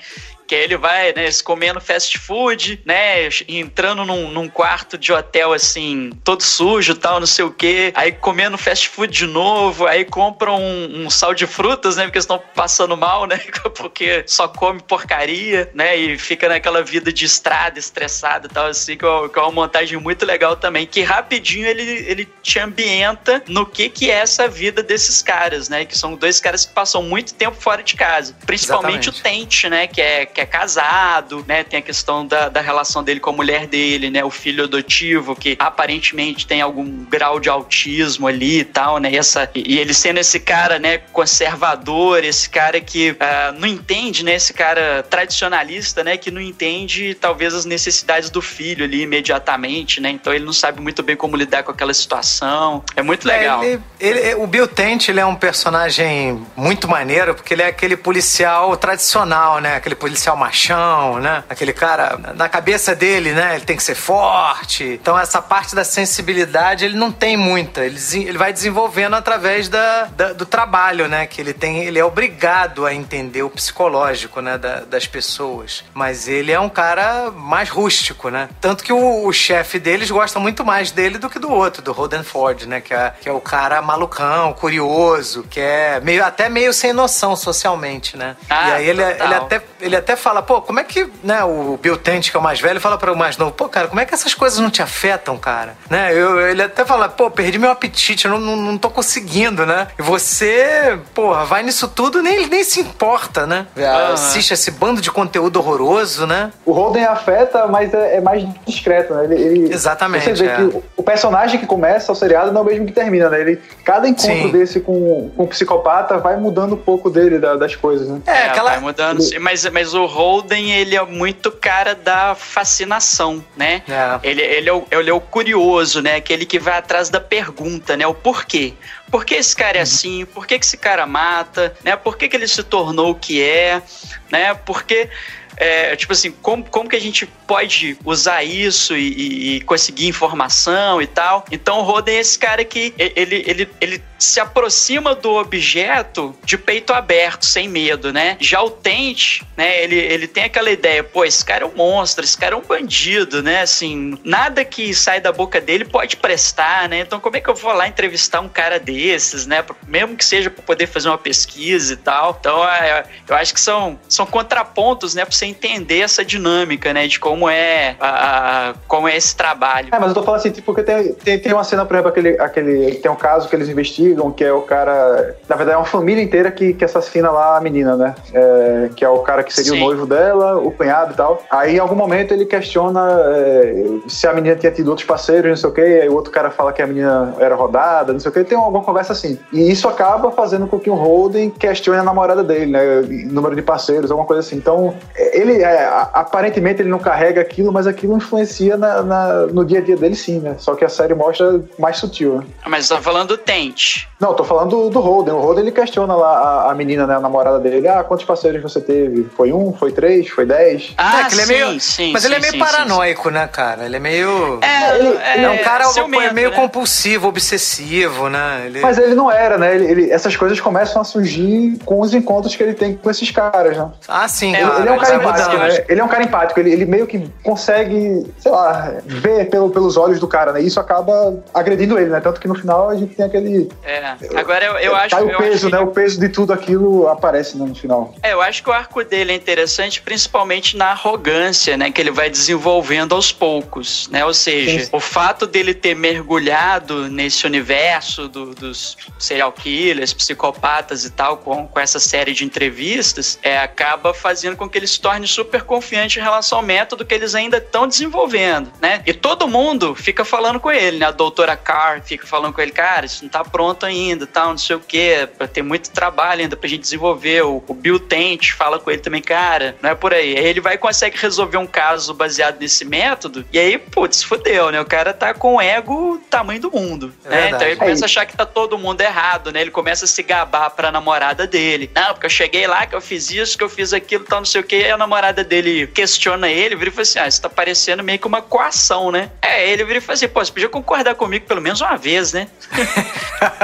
Que aí ele vai, né, comendo fast food, né, entrando num, num, quarto de hotel assim, todo sujo tal, não sei o quê. Aí comendo fast food de novo, aí compram um, um sal de frutas, né, porque estão passando mal, né, porque só come porcaria, né, e fica naquela vida de estrada, estressada e tal, assim, que é, que é uma montagem muito legal também, que rapidinho ele, ele te ambienta no que que é essa vida desses caras, né, que são dois caras que passam muito tempo fora de casa. Principalmente Exatamente. o Tente, né, que é que é casado, né? Tem a questão da, da relação dele com a mulher dele, né? O filho adotivo, que aparentemente tem algum grau de autismo ali e tal, né? E, essa, e ele sendo esse cara, né, conservador, esse cara que uh, não entende, né? Esse cara tradicionalista, né? Que não entende, talvez, as necessidades do filho ali imediatamente, né? Então ele não sabe muito bem como lidar com aquela situação. É muito é, legal. É, ele, ele, o Bill Tent, ele é um personagem muito maneiro, porque ele é aquele policial tradicional, né? Aquele policial policial machão, né? Aquele cara, na cabeça dele, né? Ele tem que ser forte. Então, essa parte da sensibilidade ele não tem muita. Ele, ele vai desenvolvendo através da, da, do trabalho, né? Que ele tem. Ele é obrigado a entender o psicológico, né? Da, das pessoas. Mas ele é um cara mais rústico, né? Tanto que o, o chefe deles gosta muito mais dele do que do outro, do Roden Ford, né? Que é, que é o cara malucão, curioso, que é meio, até meio sem noção socialmente, né? Ah, e aí ele, ele até ele até fala, pô, como é que, né, o Bill Tent, que é o mais velho, fala para o mais novo, pô, cara, como é que essas coisas não te afetam, cara? Né? Eu, ele até fala, pô, perdi meu apetite, eu não, não, não tô conseguindo, né? E você, porra, vai nisso tudo nem nem se importa, né? Uhum. Assiste esse bando de conteúdo horroroso, né? O Holden afeta, mas é, é mais discreto, né? Ele, ele Exatamente. Você vê é. que o personagem que começa o seriado não é o mesmo que termina, né? Ele, cada encontro Sim. desse com, com o psicopata vai mudando um pouco dele, da, das coisas, né? É, é aquela... vai mudando, ele... mas, mas o Holden, ele é muito cara da fascinação, né? É. Ele, ele, é o, ele é o curioso, né? Aquele que vai atrás da pergunta, né? O porquê. Por que esse cara é uhum. assim? Por que, que esse cara mata? Né? Por que, que ele se tornou o que é? Né? Porque é, tipo assim, como, como que a gente pode usar isso e, e, conseguir informação e tal. Então o Roden é esse cara que ele, ele, ele se aproxima do objeto de peito aberto, sem medo, né? Já o Tente, né, ele, ele tem aquela ideia, pô, esse cara é um monstro, esse cara é um bandido, né? Assim, nada que sai da boca dele pode prestar, né? Então como é que eu vou lá entrevistar um cara desses, né? Mesmo que seja para poder fazer uma pesquisa e tal. Então é, eu acho que são, são contrapontos, né, pra você entender essa dinâmica, né, de como é, a, a como é esse trabalho. É, mas eu tô falando assim, tipo, porque tem, tem, tem uma cena, por exemplo, aquele, aquele, tem um caso que eles investigam, que é o cara, na verdade é uma família inteira que, que assassina lá a menina, né, é, que é o cara que seria Sim. o noivo dela, o cunhado e tal. Aí em algum momento ele questiona é, se a menina tinha tido outros parceiros, não sei o que, aí o outro cara fala que a menina era rodada, não sei o que, tem alguma conversa assim. E isso acaba fazendo com que o Holden questione a namorada dele, né, número de parceiros, alguma coisa assim. Então, ele, é, aparentemente ele não carrega aquilo, mas aquilo influencia na, na, no dia a dia dele sim, né? Só que a série mostra mais sutil, né? Mas você tá falando do Tente. Não, tô falando do, do Holden. O Holden ele questiona lá a, a, menina, né, a namorada dele. Ah, quantos parceiros você teve? Foi um? Foi três? Foi dez? Ah, é, que ele é meio, sim, Mas sim, ele é meio sim, paranoico, né, cara? Ele é meio. É, ele, é, ele é um cara ciumento, meio né? compulsivo, obsessivo, né? Ele... Mas ele não era, né? Ele, ele, essas coisas começam a surgir com os encontros que ele tem com esses caras, né? Ah, sim. Ele, ele é um cara empático, né? Ele é um cara empático, ele, ele meio que consegue, sei lá, ver pelo, pelos olhos do cara, né? E isso acaba agredindo ele, né? Tanto que no final a gente tem aquele. É. Agora eu, eu acho. Cai o peso, né? O peso de tudo aquilo aparece né, no final. É, eu acho que o arco dele é interessante, principalmente na arrogância, né? Que ele vai desenvolvendo aos poucos, né? Ou seja, Sim. o fato dele ter mergulhado nesse universo do, dos serial killers, psicopatas e tal, com, com essa série de entrevistas, é, acaba fazendo com que ele se torne super confiante em relação ao método que eles ainda estão desenvolvendo, né? E todo mundo fica falando com ele, né? A doutora Carr fica falando com ele, cara, isso não tá pronto ainda, tal, não sei o quê, tem muito trabalho ainda pra gente desenvolver. O, o Bill Tent fala com ele também, cara, não é por aí. Aí ele vai e consegue resolver um caso baseado nesse método, e aí, putz, fudeu, né? O cara tá com o ego tamanho do mundo, é né? Então ele começa a achar que tá todo mundo errado, né? Ele começa a se gabar pra namorada dele. Não, porque eu cheguei lá, que eu fiz isso, que eu fiz aquilo, tal, não sei o quê. E a namorada dele questiona ele, vira e fala assim: ah, isso tá parecendo meio que uma coação, né? É, ele vira e fala assim: pô, você podia concordar comigo pelo menos uma vez, né?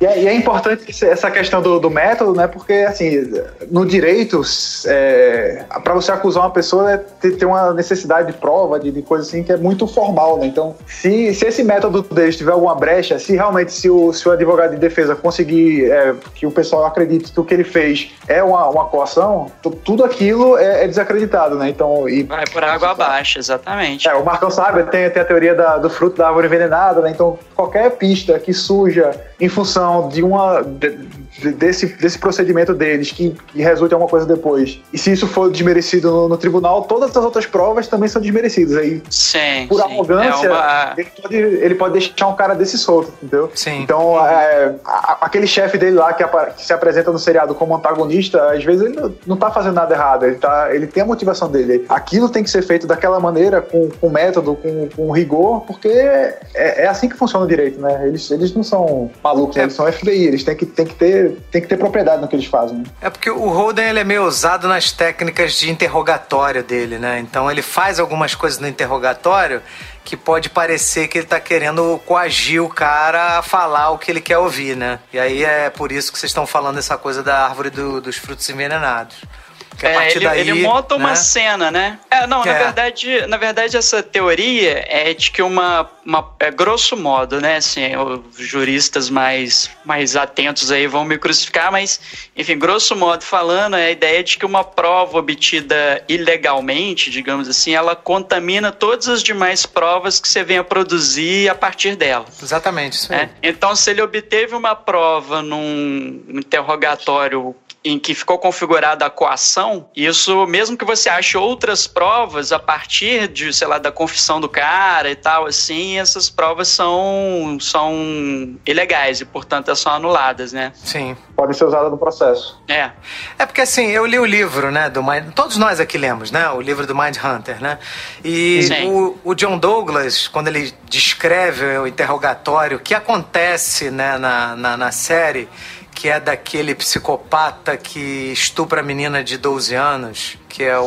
e, é, e, é, importante essa questão do, do, método, né? Porque, assim, no direito, é, para você acusar uma pessoa, é ter, uma necessidade de prova, de, de coisa assim, que é muito formal, né? Então, se, se esse método deles tiver alguma brecha, se realmente se o, se o advogado de defesa conseguir é, que o pessoal acredite que o que ele fez é uma, uma coação, tudo aquilo é, é desacreditado, né? Então, e, Vai por água abaixo, exatamente. É, o Marcão sabe, tem, tem a teoria da, do fruto da árvore envenenada, né? Então, qualquer pista que suja em função de uma. De, desse, desse procedimento deles que, que resulte em alguma coisa depois. E se isso for desmerecido no, no, tribunal, todas as outras provas também são desmerecidas. Aí, sim, por sim. arrogância, é uma... ele, pode, ele pode deixar um cara desse solto, entendeu? Sim. Então, é, a, aquele chefe dele lá que, que, se apresenta no seriado como antagonista, às vezes ele não, não tá fazendo nada errado. Ele, tá, ele tem a motivação dele. Aquilo tem que ser feito daquela maneira, com, com método, com, com rigor, porque é, é assim que funciona o direito, né? Eles, eles não são malucos, né? eles são FBI, eles têm que, têm que ter tem que ter propriedade no que eles fazem. Né? É porque o Holden ele é meio ousado nas técnicas de interrogatório dele, né? Então ele faz algumas coisas no interrogatório que pode parecer que ele tá querendo coagir o cara a falar o que ele quer ouvir, né? E aí é por isso que vocês estão falando essa coisa da árvore do, dos frutos envenenados. É, ele, daí, ele, monta uma né? cena, né? É, não, é. na verdade, na verdade essa teoria é de que uma, uma é, grosso modo, né, assim, os juristas mais mais atentos aí vão me crucificar, mas enfim, grosso modo falando, é a ideia de que uma prova obtida ilegalmente, digamos assim, ela contamina todas as demais provas que você venha produzir a partir dela. Exatamente, isso é. Então, se ele obteve uma prova num interrogatório em que ficou configurada a coação, isso, mesmo que você ache outras provas a partir de, sei lá, da confissão do cara e tal, assim, essas provas são, são ilegais e, portanto, são anuladas, né? Sim. Podem ser usadas no processo. É. É porque, assim, eu li o livro, né, do Mind... Todos nós aqui lemos, né, o livro do Mind Hunter, né? E o, o, John Douglas, quando ele descreve o interrogatório, o que acontece, né, na, na, na série que é daquele psicopata que estupra a menina de 12 anos, que é o,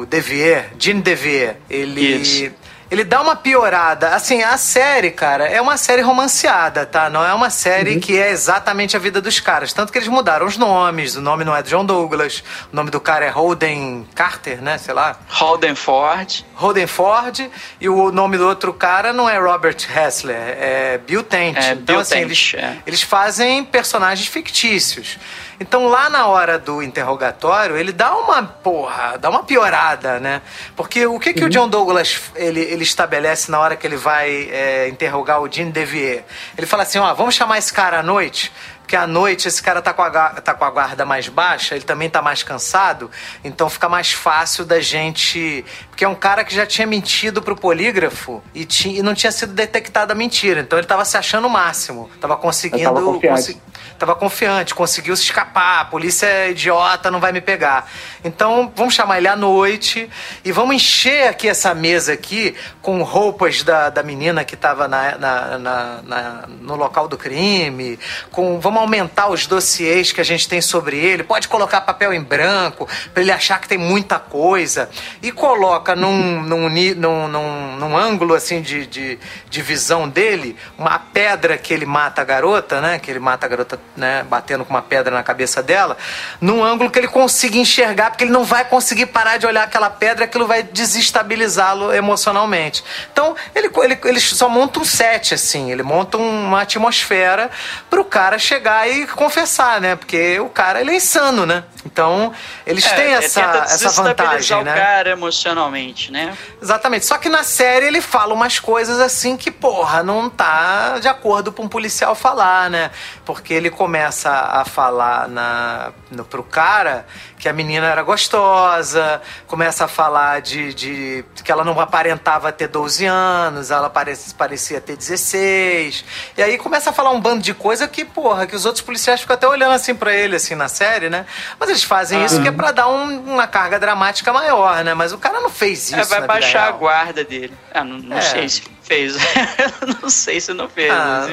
o Devier, Jean Devier. Ele. Isso ele dá uma piorada. Assim, a série, cara, é uma série romanceada, tá? Não é uma série uhum. que é exatamente a vida dos caras. Tanto que eles mudaram os nomes. O nome não é John Douglas. O nome do cara é Holden Carter, né? Sei lá. Holden Ford. Holden Ford. E o nome do outro cara não é Robert Hessler, é Bill Tent. É, então, Bill assim, Tent, eles, é. eles fazem personagens fictícios. Então lá na hora do interrogatório, ele dá uma porra, dá uma piorada, né? Porque o que, que uhum. o John Douglas ele, ele estabelece na hora que ele vai é, interrogar o Jean Devier? Ele fala assim: ó, vamos chamar esse cara à noite porque à noite esse cara tá com, a, tá com a guarda mais baixa, ele também tá mais cansado, então fica mais fácil da gente. Porque é um cara que já tinha mentido pro polígrafo e, tinha, e não tinha sido detectada a mentira, então ele tava se achando o máximo, tava conseguindo. Tava confiante. Tava confiante, conseguiu se escapar, a polícia é idiota, não vai me pegar. Então vamos chamar ele à noite e vamos encher aqui essa mesa aqui com roupas da, da menina que tava na, na, na, na no local do crime, com. Vamos vamos aumentar os dossiês que a gente tem sobre ele, pode colocar papel em branco, para ele achar que tem muita coisa, e coloca num, num, num, num, num ângulo assim de, de, de, visão dele uma pedra que ele mata a garota, né? Que ele mata a garota né, batendo com uma pedra na cabeça dela, num ângulo que ele consiga enxergar, porque ele não vai conseguir parar de olhar aquela pedra, aquilo vai desestabilizá-lo emocionalmente. Então, ele, ele, ele só monta um set, assim, ele monta uma atmosfera para o cara chegar e confessar, né? Porque o cara, ele é insano, né? Então, eles É, têm é, essa, essa vantagem, né? o cara emocionalmente, né? Exatamente. Só que na série ele fala umas coisas assim que, porra, não tá de acordo com um policial falar, né? Porque ele começa a falar na, no, pro cara que a menina era gostosa, começa a falar de, de que ela não aparentava ter 12 anos, ela parece, parecia ter 16. E aí começa a falar um bando de coisa que, porra, que os outros policiais ficam até olhando assim pra ele, assim, na série, né? Mas eles fazem isso que é pra dar um- uma carga dramática maior, né? Mas o cara não fez isso. É, vai baixar a guarda dele. Ah, não, não É. sei se fez. não sei se não fez. Ah,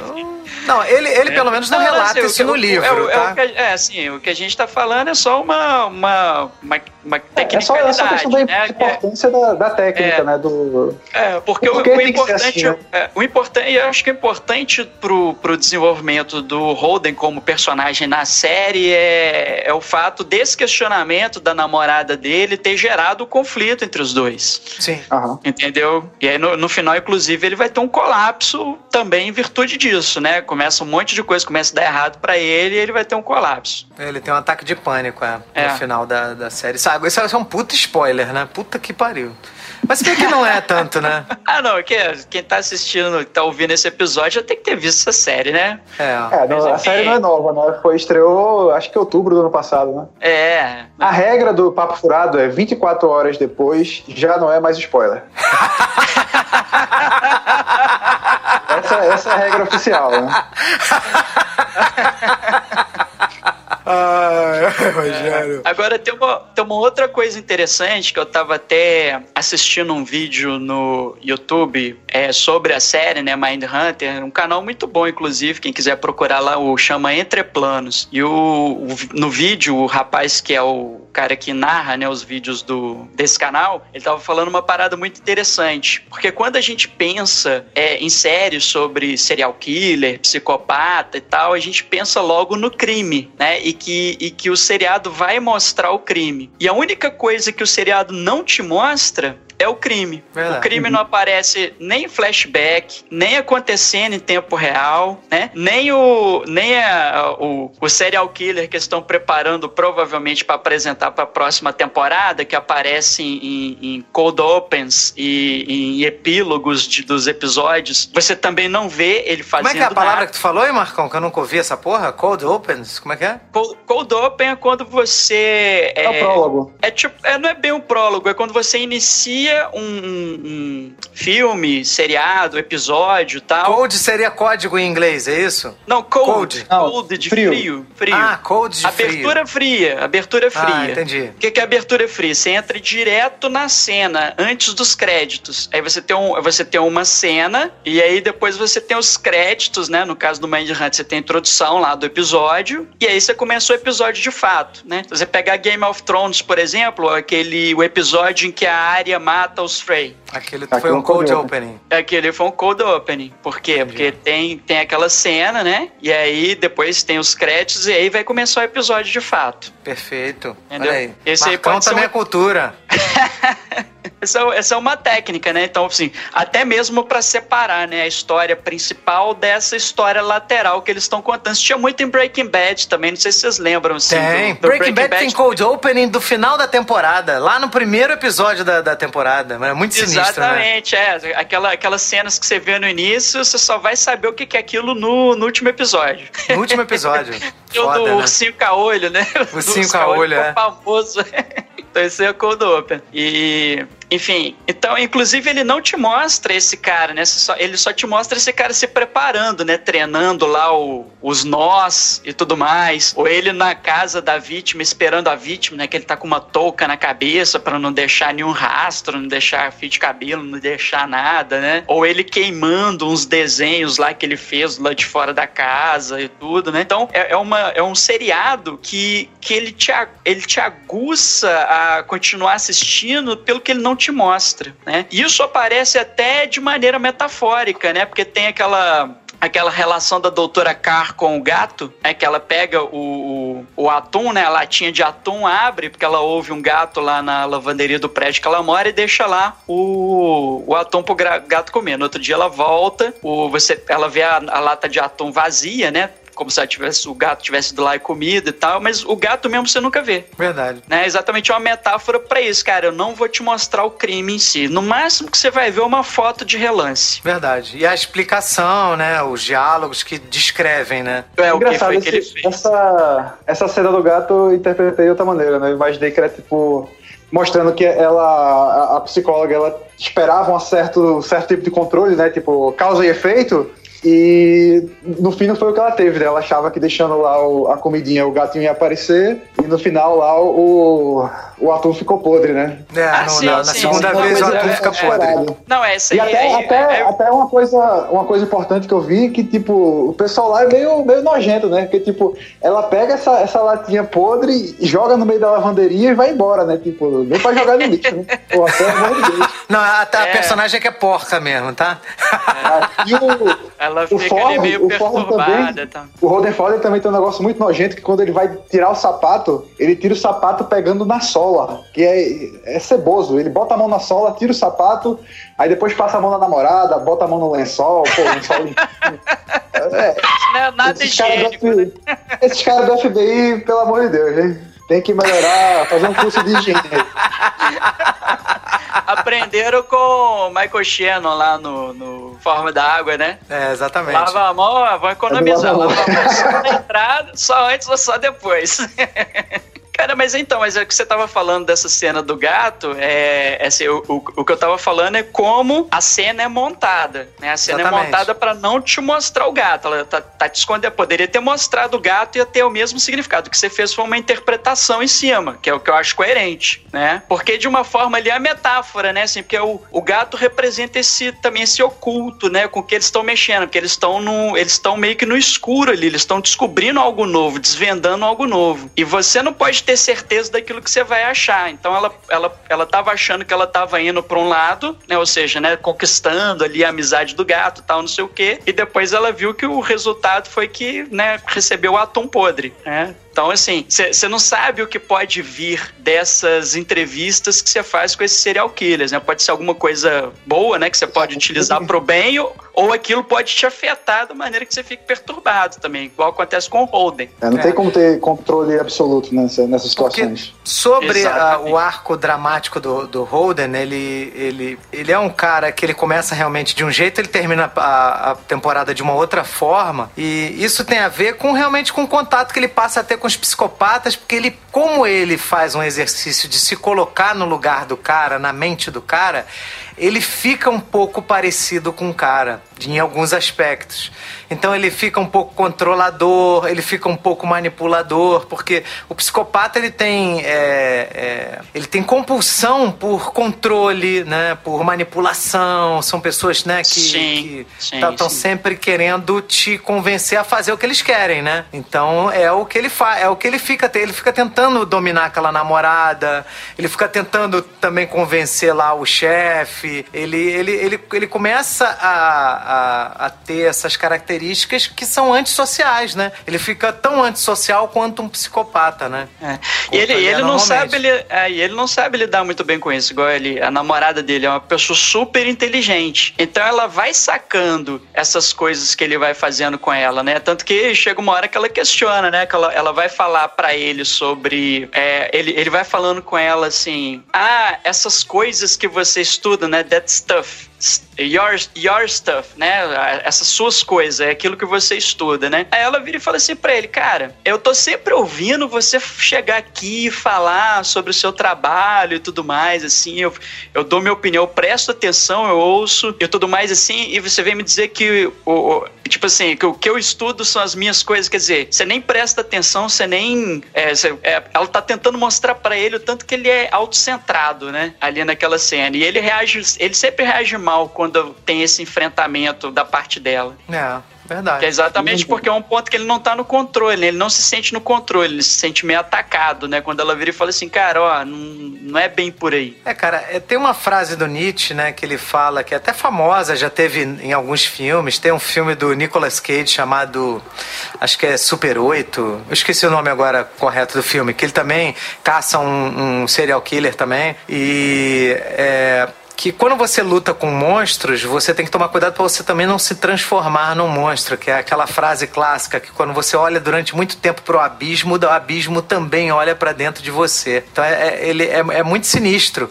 não, ele, ele É. pelo menos não, Não, relata assim, isso no o- livro, é, o- é o tá? que é, assim, o que a gente tá falando é só uma, uma, uma, uma É só, é só tecnicalidade, questão da né? É- importância da, da técnica, É. né? Do, É, porque o, o importante, assim, né? é, o importante, eu acho que o importante pro, pro desenvolvimento do Holden como personagem na série é, é o fato desse questionamento da namorada dele ter gerado o conflito entre os dois. Sim. Aham. Entendeu? E aí no, no final, inclusive, ele vai ter um colapso também em virtude disso, né? Começa um monte de coisa, começa a dar errado pra ele e ele vai ter um colapso. Ele tem um ataque de pânico, é, É. no final da, da série. Sabe, isso é um puta spoiler, né? Puta que pariu. Mas bem que não é tanto, né? Ah, não, que, quem tá assistindo, tá ouvindo esse episódio já tem que ter visto essa série, né? É. É, não, a série não é nova, né? Foi estreou, acho que em outubro do ano passado, né? É. A regra do Papo Furado é 24 horas depois, já não é mais spoiler. essa, essa é a regra oficial, né? Ai, Rogério. Agora tem uma, tem uma outra coisa interessante que eu tava até assistindo um vídeo no YouTube é, sobre a série, né, Mind Hunter, um canal muito bom, inclusive, quem quiser procurar lá, o chama Entre Planos. E o, o- no vídeo, o rapaz que é o cara que narra, né, os vídeos do, desse canal, ele tava falando uma parada muito interessante. Porque quando a gente pensa é, em séries sobre serial killer, psicopata e tal, a gente pensa logo no crime, né? E que, e que o seriado vai mostrar o crime. E a única coisa que o seriado não te mostra é o crime. Verdade. O crime não aparece nem em flashback, nem acontecendo em tempo real, né? Nem o nem a- o, o serial killer que estão preparando provavelmente para apresentar para a próxima temporada, que aparece em, em cold opens e em epílogos de- dos episódios. Você também não vê ele fazendo Como é que é a palavra nada. que tu falou aí, Marcão? Que eu nunca ouvi essa porra? Cold Opens? Como é que é? Cold, cold open é quando você É o prólogo. é tipo, é, não é bem um prólogo, é quando você inicia um, um- um filme, seriado, episódio e tal. Cold seria código em inglês, é isso? Não, cold. Cold. Não, Cold de frio. frio. Frio. Ah, cold de abertura fria. Abertura frio. fria. Ah, entendi. O que que é abertura fria? Você entra direto na cena, antes dos créditos. Aí você tem, um, você tem uma cena, e aí depois você tem os créditos, né? No caso do Mind Hunt, você tem a introdução lá do episódio, e aí você começa o episódio de fato, né? Se você pegar Game of Thrones, por exemplo, aquele o episódio em que a Arya mata os Frey. Aquele Aquilo foi é um cold opening. Aquele foi um cold opening. Por quê? Entendi. Porque tem, tem aquela cena, né? E aí depois tem os créditos e aí vai começar o episódio de fato. Perfeito. Entendeu? Olha aí. Esse aí Marcão pode ser também um- é cultura. Essa, essa é uma técnica, né? Então, assim, até mesmo pra separar, né, a história principal dessa história lateral que eles estão contando. Isso tinha muito em Breaking Bad também, não sei se vocês lembram, assim. Tem. do- do Breaking, Bad, tem cold opening do final da temporada, lá no primeiro episódio da, da temporada. É muito sinistro, né? Exatamente, é. Aquela, aquelas cenas que você vê no início, você só vai saber o que é aquilo no, no último episódio. No último episódio. O Foda, do né? ursinho caolho, né? Ursinho Ursinho caolho, é. famoso. então esse é o Cold Open. E, enfim, então, inclusive ele não te mostra esse cara, né? Só- ele só te mostra esse cara se preparando, né? Treinando lá o- os nós e tudo mais. Ou ele na casa da vítima, esperando a vítima, né? Que ele tá com uma touca na cabeça pra não deixar nenhum rastro, não deixar fio de cabelo, não deixar nada, né? Ou ele queimando uns desenhos lá que ele fez lá de fora da casa e tudo, né? Então é, é uma, é um seriado que, que ele, te, ele te aguça a continuar assistindo pelo que ele não te mostra, né? Isso aparece até de maneira metafórica, né? Porque tem aquela aquela relação da doutora Carr com o gato, é que ela pega o, o, o, atum, né? A latinha de atum abre, porque ela ouve um gato lá na lavanderia do prédio que ela mora e deixa lá o, o atum pro gato comer. No outro dia ela volta, o, você, ela vê a, a lata de atum vazia, né? Como se tivesse, o gato tivesse ido lá e comida e tal, mas o gato mesmo você nunca vê. Verdade. Né? Exatamente uma metáfora para isso, cara. Eu não vou te mostrar o crime em si. No máximo que você vai ver é uma foto de relance. Verdade. E a explicação, né? Os diálogos que descrevem, né? É, o que foi esse, que ele fez. Essa, essa cena do gato eu interpretei de outra maneira, né? Eu imaginei que era tipo mostrando que ela, a, a, psicóloga, ela esperava um certo, um certo tipo de controle, né? Tipo, causa e efeito. E no fim não foi o que ela teve, né? Ela achava que deixando lá o, a comidinha o gatinho ia aparecer e no final lá o, o atum ficou podre, né? É, ah, no, sim, na, na segunda vez o atum fica podre. Não, é isso aí. E até, é, até, é, até uma, coisa, uma coisa importante que eu vi que, tipo, o pessoal lá é meio, meio nojento, né? Porque, tipo, ela pega essa, essa latinha podre e joga no meio da lavanderia e vai embora, né? Tipo, nem pra jogar no lixo, né? Pô, até Não, a, a é. personagem é que é porca mesmo, tá? É. E o, ela fica Ford, meio perturbada. Também, tá. O Roden Ford também tem um negócio muito nojento que quando ele vai tirar o sapato, ele tira o sapato pegando na sola, que é, é ceboso. Ele bota a mão na sola, tira o sapato, aí depois passa a mão na namorada, bota a mão no lençol, pô, lençol. é, não é nada higiênico, né? Esses caras do FBI, pelo amor de Deus, hein? Tem que melhorar, fazer um curso de higiene. Aprenderam com Michael Shannon lá no, no Forma da Água, né? É, exatamente. Lava a mão, vou economizar. Lava a mão só na entrada, só antes ou só depois. Cara, mas então, mas é o que você tava falando dessa cena do gato, é, é assim, o, o, o, que eu tava falando é como a cena é montada, né? A cena é Exatamente. é montada para não te mostrar o gato, ela tá, tá te escondendo. Poderia ter mostrado o gato e ia ter o mesmo significado. O que você fez foi uma interpretação em cima, que é o que eu acho coerente, né? Porque de uma forma ali é a metáfora, né? Assim, porque o, o gato representa esse também esse oculto, né? Com que eles estão mexendo, porque eles estão no, eles estão meio que no escuro ali, eles estão descobrindo algo novo, desvendando algo novo. E você não pode ter certeza daquilo que você vai achar. Então ela ela ela estava achando que ela estava indo para um lado, né, ou seja, né, conquistando ali a amizade do gato, tal, não sei o quê, e depois ela viu que o resultado foi que, né, recebeu o atum podre, né? Então, assim, você não sabe o que pode vir dessas entrevistas que você faz com esses serial killers, né? Pode ser alguma coisa boa, né? Que você pode utilizar pro bem, ou, ou aquilo pode te afetar da maneira que você fique perturbado também, igual acontece com o Holden. É, não é. tem como ter controle absoluto nessa, nessas situações. Porque sobre a, o arco dramático do, do Holden, ele, ele, ele é um cara que ele começa realmente de um jeito, ele termina a, a temporada de uma outra forma, e isso tem a ver com realmente com o contato que ele passa a ter com os psicopatas, porque ele, como ele faz um exercício de se colocar no lugar do cara, na mente do cara, ele fica um pouco parecido com o cara, em alguns aspectos. Então ele fica um pouco controlador, ele fica um pouco manipulador, porque o psicopata ele tem, é, é, ele tem compulsão por controle, né, por manipulação. São pessoas, né, que estão sempre querendo te convencer a fazer o que eles querem, né? Então é o que ele faz, é o que ele fica, ele fica tentando dominar aquela namorada, ele fica tentando também convencer lá o chefe. Ele, ele, ele, ele começa a, a, a ter essas características características que são antissociais, né? Ele fica tão antissocial quanto um psicopata, né? É. E ele, ele não sabe ele, é, ele não sabe lidar muito bem com isso, igual ele, a namorada dele é uma pessoa super inteligente. Então ela vai sacando essas coisas que ele vai fazendo com ela, né? Tanto que chega uma hora que ela questiona, né? Que ela, ela vai falar para ele sobre. É, ele, ele vai falando com ela assim: Ah, essas coisas que você estuda, né? That stuff your, your stuff, né? Essas suas coisas, é aquilo que você estuda, né? Aí ela vira e fala assim pra ele, cara, eu tô sempre ouvindo você chegar aqui e falar sobre o seu trabalho e tudo mais, assim, eu, eu dou minha opinião, eu presto atenção, eu ouço e tudo mais, assim, e você vem me dizer que, o, tipo assim, que o que eu estudo são as minhas coisas, quer dizer, você nem presta atenção, você nem... É, é, ela tá tentando mostrar para ele o tanto que ele é autocentrado, né? Ali naquela cena. E ele reage, ele sempre reage mal quando tem esse enfrentamento da parte dela. É. verdade. Que é exatamente porque é um ponto que ele não tá no controle, né? ele não se sente no controle, ele se sente meio atacado, né? Quando ela vira e fala assim, cara, ó, não, não é bem por aí. É, cara, é, tem uma frase do Nietzsche, né, que ele fala, que é até famosa, já teve em alguns filmes. Tem um filme do Nicolas Cage chamado, acho que é Super 8, eu esqueci o nome agora correto do filme, que ele também caça um, um serial killer também. E é, que quando você luta com monstros, você tem que tomar cuidado para você também não se transformar num monstro, que é aquela frase clássica que quando você olha durante muito tempo pro abismo, o abismo também olha para dentro de você. Então é, é ele é, é, muito sinistro.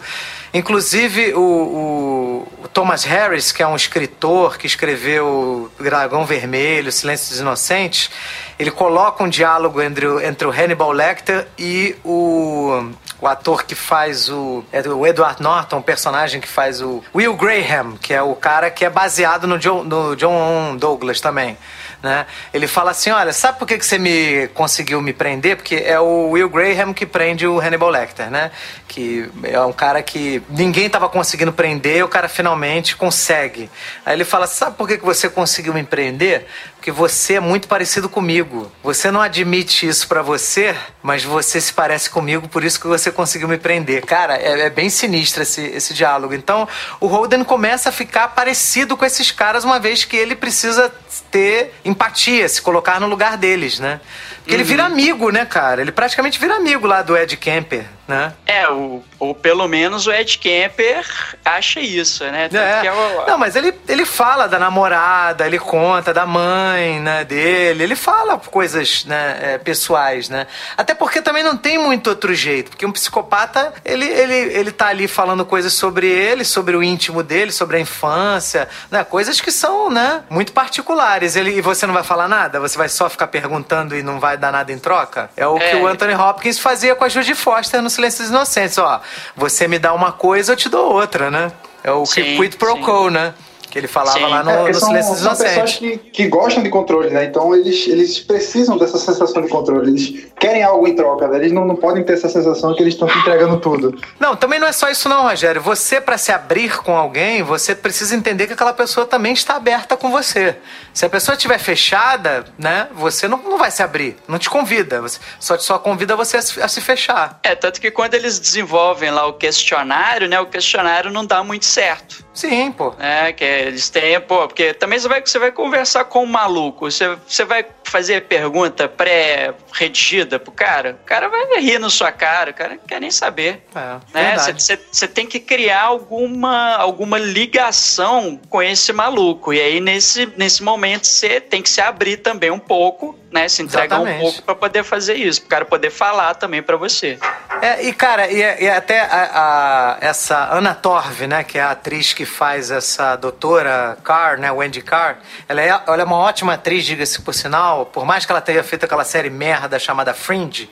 Inclusive o, o, o, Thomas Harris, que é um escritor que escreveu Dragão Vermelho, Silêncio dos Inocentes, ele coloca um diálogo entre, entre o Hannibal Lecter e o o ator que faz o. É o Edward Norton, o personagem que faz o Will Graham, que é o cara que é baseado no John, no John Douglas também. Né? Ele fala assim: olha, sabe por que, que você me conseguiu me prender? Porque é o Will Graham que prende o Hannibal Lecter, né? Que é um cara que ninguém estava conseguindo prender o cara finalmente consegue. Aí ele fala: sabe por que, que você conseguiu me prender? Porque você é muito parecido comigo. Você não admite isso para você, mas você se parece comigo, por isso que você conseguiu me prender. Cara, é, é bem sinistro esse, esse diálogo. Então, o Holden começa a ficar parecido com esses caras, uma vez que ele precisa ter empatia, se colocar no lugar deles, né? Porque uhum. ele vira amigo, né, cara? Ele praticamente vira amigo lá do Ed Kemper, né? É, o, ou pelo menos o Ed Kemper acha isso, né? É. É o... Não, mas ele, ele fala da namorada, ele conta da mãe né, dele, ele fala coisas né, é, pessoais, né? Até porque também não tem muito outro jeito, porque um psicopata, ele, ele, ele tá ali falando coisas sobre ele, sobre o íntimo dele, sobre a infância, né? Coisas que são, né, muito particulares. Ele, e você não vai falar nada? Você vai só ficar perguntando e não vai dar nada em troca? É o é. que o Anthony Hopkins fazia com a Judy Foster no Silêncio dos Inocentes, ó. Você me dá uma coisa, eu te dou outra, né? É o sim, quid pro quo, né? Que ele falava Sim. lá no, é, no são, Silêncio dos São pessoas que, que gostam de controle, né? Então eles, eles precisam dessa sensação de controle. Eles querem algo em troca, né? Eles não, não podem ter essa sensação que eles estão te entregando tudo. Não, também não é só isso não, Rogério. Você, para se abrir com alguém, você precisa entender que aquela pessoa também está aberta com você. Se a pessoa estiver fechada, né? Você não, não vai se abrir. Não te convida. Você, só, só convida você a se, a se fechar. É, tanto que quando eles desenvolvem lá o questionário, né? O questionário não dá muito certo. Sim, pô. É, que eles têm, pô, porque também você vai, você vai conversar com um maluco, você, você vai fazer pergunta pré-redigida pro cara, o cara vai rir na sua cara, o cara não quer nem saber. É, né? Você, você tem que criar alguma, alguma ligação com esse maluco. E aí, nesse, nesse momento, você tem que se abrir também um pouco né, se entregar Exatamente. um pouco para poder fazer isso, para o cara poder falar também para você. É, e cara, e, e até a, a, essa Ana Torv, né, que é a atriz que faz essa doutora Carr, né, Wendy Carr, ela é, ela é uma ótima atriz, diga-se por sinal, por mais que ela tenha feito aquela série merda chamada Fringe,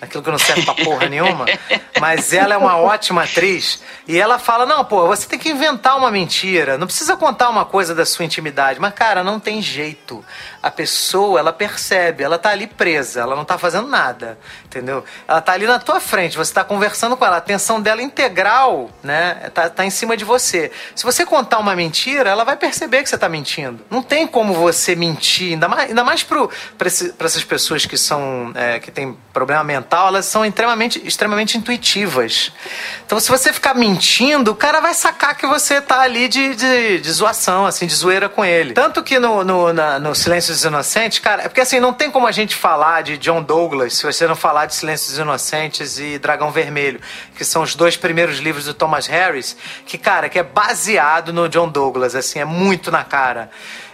aquilo que não serve pra porra nenhuma. Mas ela é uma ótima atriz. E ela fala: não, pô, você tem que inventar uma mentira. Não precisa contar uma coisa da sua intimidade. Mas, cara, não tem jeito. A pessoa, ela percebe, ela tá ali presa, ela não tá fazendo nada. Entendeu? Ela tá ali na tua frente, você tá conversando com ela. A atenção dela integral, né? Tá, tá em cima de você. Se você contar uma mentira, ela vai perceber que você tá mentindo. Não tem como você mentir, ainda mais, ainda mais pro, pra, essas pessoas que são. É, que têm problema mental mental, elas são extremamente, extremamente intuitivas. Então, se você ficar mentindo, o cara vai sacar que você tá ali de, de, de zoação, assim, de zoeira com ele. Tanto que no, no, na, no Silêncio dos Inocentes, cara, é porque assim, não tem como a gente falar de John Douglas se você não falar de Silêncio dos Inocentes e Dragão Vermelho, que são os dois primeiros livros do Thomas Harris, que, cara, que é baseado no John Douglas, assim, é muito na cara.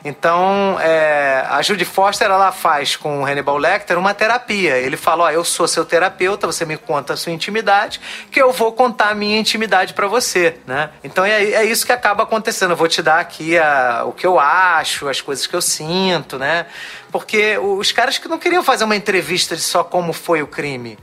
Então, é, a Judy Foster ela faz com o Hannibal Lecter uma terapia. Ele fala: Ó, eu sou seu terapeuta, você me conta a sua intimidade, que eu vou contar a minha intimidade para você, né? Então é, é, isso que acaba acontecendo. Eu vou te dar aqui a, o que eu acho, as coisas que eu sinto, né? Porque os caras que não queriam fazer uma entrevista de só como foi o crime.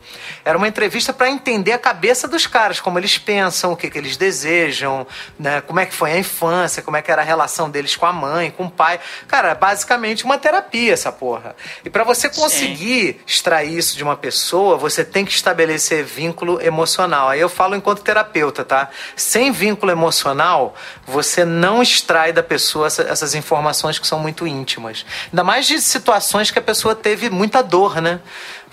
Era uma entrevista para entender a cabeça dos caras, como eles pensam, o que, que eles desejam, né? como é que foi a infância, como é que era a relação deles com a mãe, com o pai. Cara, basicamente uma terapia essa porra. E para você conseguir Sim. extrair isso de uma pessoa, você tem que estabelecer vínculo emocional. Aí eu falo enquanto terapeuta, tá? Sem vínculo emocional, você não extrai da pessoa essas informações que são muito íntimas. Ainda mais de situações que a pessoa teve muita dor, né?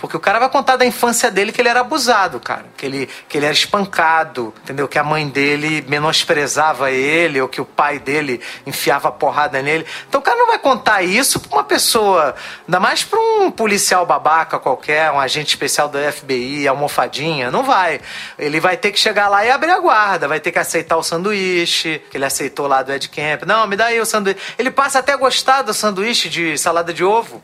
Porque o cara vai contar da infância dele que ele era abusado, cara. Que ele, que ele era espancado, entendeu? Que a mãe dele menosprezava ele, ou que o pai dele enfiava porrada nele. Então o cara não vai contar isso pra uma pessoa, ainda mais pra um policial babaca qualquer, um agente especial do FBI, almofadinha. Não vai. Ele vai ter que chegar lá e abrir a guarda, vai ter que aceitar o sanduíche, que ele aceitou lá do Ed Camp. Não, me dá aí o sanduíche. Ele passa até a gostar do sanduíche de salada de ovo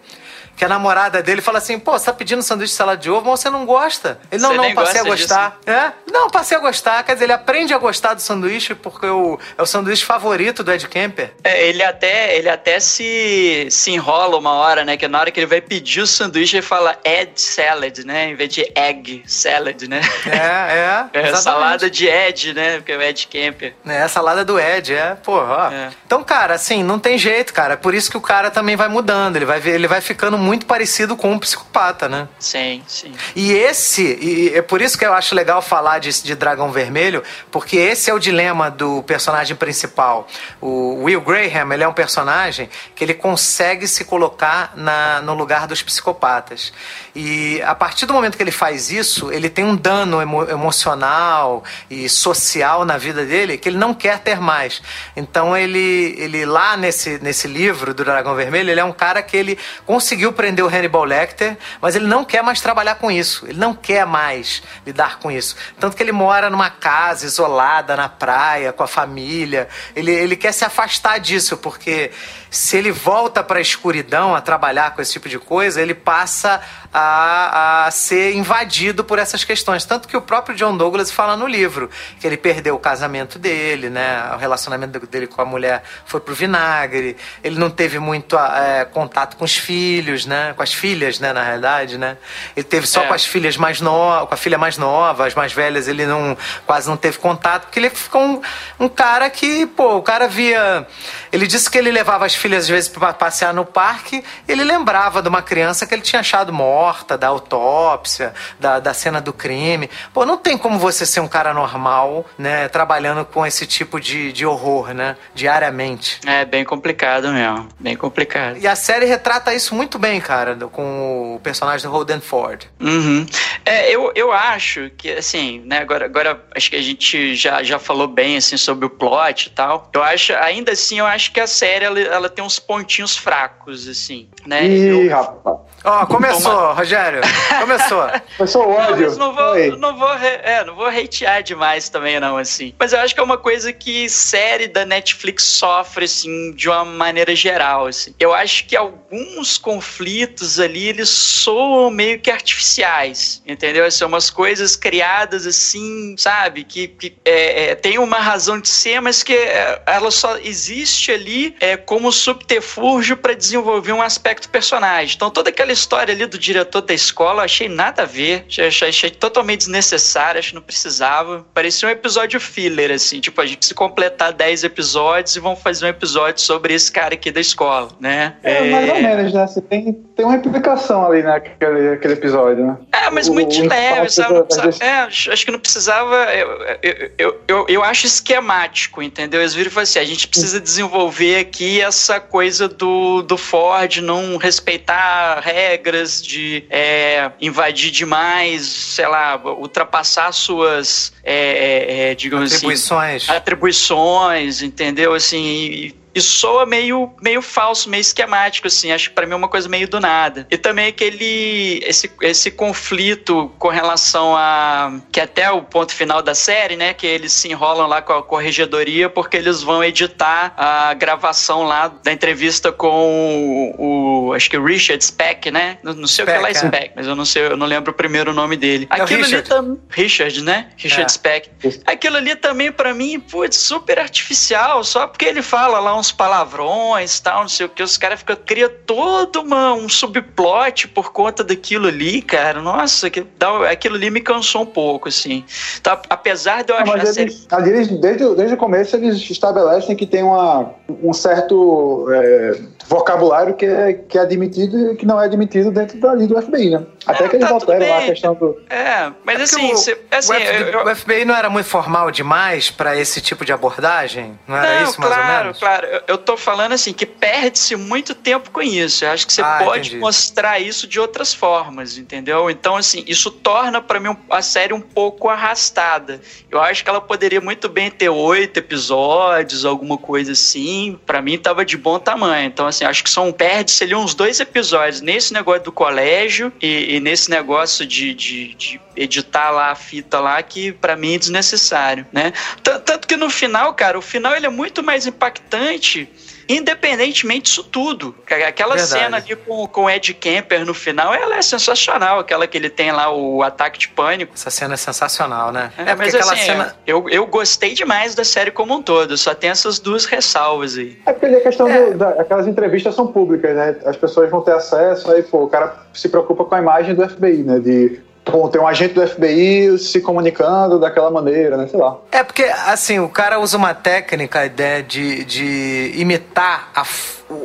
que a namorada dele fala assim: pô, você tá pedindo sanduíche de salada de ovo, mas você não gosta. Ele, não, você não, passei a gostar. Disso. É? Não, passei a gostar. Quer dizer, ele aprende a gostar do sanduíche porque o, é o sanduíche favorito do Ed Kemper. É, ele até, ele até se, se enrola uma hora, né? Que na hora que ele vai pedir o sanduíche, ele fala Ed Salad, né? Em vez de Egg Salad, né? É, é. é salada de Ed, né? Porque é o Ed Kemper. É, salada do Ed, é. Porra, ó. É. Então, cara, assim, não tem jeito, cara. Por isso que o cara também vai mudando. Ele vai, ele vai ficando muito parecido com um psicopata, né? Sim, sim. E esse, e é por isso que eu acho legal falar de, de Dragão Vermelho, porque esse é o dilema do personagem principal. O Will Graham, ele é um personagem que ele consegue se colocar na, no lugar dos psicopatas. E a partir do momento que ele faz isso, ele tem um dano emo emocional e social na vida dele que ele não quer ter mais. Então ele, ele lá nesse, nesse livro do Dragão Vermelho, ele é um cara que ele conseguiu prender o Hannibal Lecter, mas ele não quer mais trabalhar com isso. Ele não quer mais lidar com isso. Tanto que ele mora numa casa isolada na praia, com a família. Ele, ele quer se afastar disso, porque se ele volta para a escuridão a trabalhar com esse tipo de coisa, ele passa a, a ser invadido por essas questões. Tanto que o próprio John Douglas fala no livro que ele perdeu o casamento dele, né? O relacionamento dele com a mulher foi pro vinagre. Ele não teve muito é, contato com os filhos, né? Com as filhas, né? Na realidade, né? Ele teve só é. com as filhas mais novas, com a filha mais nova, as mais velhas ele não quase não teve contato, porque ele ficou um, um cara que, pô, o cara via. Ele disse que ele levava as filhas às vezes para passear no parque. Ele lembrava de uma criança que ele tinha achado morta morta, da autópsia, da, da cena do crime. Pô, não tem como você ser um cara normal, né, trabalhando com esse tipo de, de horror, né, diariamente. É bem complicado mesmo, bem complicado. E a série retrata isso muito bem, cara, com o personagem do Holden Ford. Uhum. É, eu, eu acho que, assim, né, agora, agora acho que a gente já, já falou bem, assim, sobre o plot e tal. Eu acho, ainda assim, eu acho que a série, ela, ela tem uns pontinhos fracos, assim, né? Ih, eu... rapaz. Ó, oh, começou, Rogério. Começou. começou o ódio. Não, não vou, não vou, é, não vou hatear demais também, não, assim. Mas eu acho que é uma coisa que série da Netflix sofre, assim, de uma maneira geral, assim. Eu acho que alguns conflitos ali, eles soam meio que artificiais, entendeu? São umas coisas criadas, assim, sabe? Que, que é, é, tem uma razão de ser, mas que é, ela só existe ali é, como subterfúgio para desenvolver um aspecto personagem. Então, toda aquela história ali do diretor da escola, eu achei nada a ver. Achei, achei totalmente desnecessário, acho que não precisava. Parecia um episódio filler, assim. Tipo, a gente se completar 10 episódios e vão fazer um episódio sobre esse cara aqui da escola, né? É, é... mais ou menos, né? Você tem, tem uma implicação ali naquele aquele episódio, né? É, mas muito o, leve, sabe? É, acho que não precisava. Eu, eu, eu, eu, eu acho esquemático, entendeu? Eles viram e falaram assim: a gente precisa desenvolver aqui essa coisa do, do Ford não respeitar regras, de é, invadir demais, sei lá, ultrapassar suas, é, é, é digamos assim, atribuições. assim, atribuições, entendeu? Assim, e, e soa meio, meio falso, meio esquemático, assim. Acho que pra mim é uma coisa meio do nada. E também aquele. Esse, esse conflito com relação a. Que até o ponto final da série, né? Que eles se enrolam lá com a corregedoria porque eles vão editar a gravação lá da entrevista com o. o acho que o Richard Speck, né? Não, não sei Speck, o que lá é Speck, mas eu não sei, eu não lembro o primeiro nome dele. É Aquilo Richard. ali também. Richard, né? Richard é. Speck. Aquilo ali também, para mim, putz, super artificial, só porque ele fala lá um uns palavrões tal, não sei o que. Os caras ficam, cria todo uma, um subplot por conta daquilo ali, cara. Nossa, que, dá, aquilo ali me cansou um pouco, assim. Tá, apesar de eu Não, achar mas a série. eles, eles- desde, o- desde o começo eles estabelecem que tem uma, um certo é, vocabulário que é, que é admitido e que não é admitido dentro dali do FBI, né? Até Não, que eles tá alteram lá a questão do. É, mas É assim, o- cê- assim, o, FBI, eu- eu- o FBI não era muito formal demais pra esse tipo de abordagem? Não era Não, isso, mais claro, ou menos? claro. Eu, eu tô falando assim que perde-se muito tempo com isso. Eu acho que você Ah, pode entendi. mostrar isso de outras formas, entendeu? Então, assim, isso torna pra mim a série um pouco arrastada. Eu acho que ela poderia muito bem ter oito episódios, alguma coisa assim. Pra mim tava de bom tamanho. Então, assim, acho que são perde-se ali uns dois episódios nesse negócio do colégio e, e nesse negócio de, de, de editar lá a fita lá que pra mim é desnecessário, né? Tan- Tanto que no final, cara, o final ele é muito mais impactante. Independentemente disso tudo. Cara, Aquela Verdade. cena ali com, com o Ed Kemper no final, ela é sensacional. Aquela que ele tem lá, o ataque de pânico. Essa cena é sensacional, né? É, É, porque mas aquela assim, cena. eu, eu gostei demais da série como um todo. Só tem essas duas ressalvas aí. É porque ali a questão do, da, aquelas entrevistas são públicas, né? As pessoas vão ter acesso, aí pô, o cara se preocupa com a imagem do FBI, né? De pô, ter um agente do FBI se comunicando daquela maneira, né? Sei lá. É porque, assim, o cara usa uma técnica né, de, de imitar a,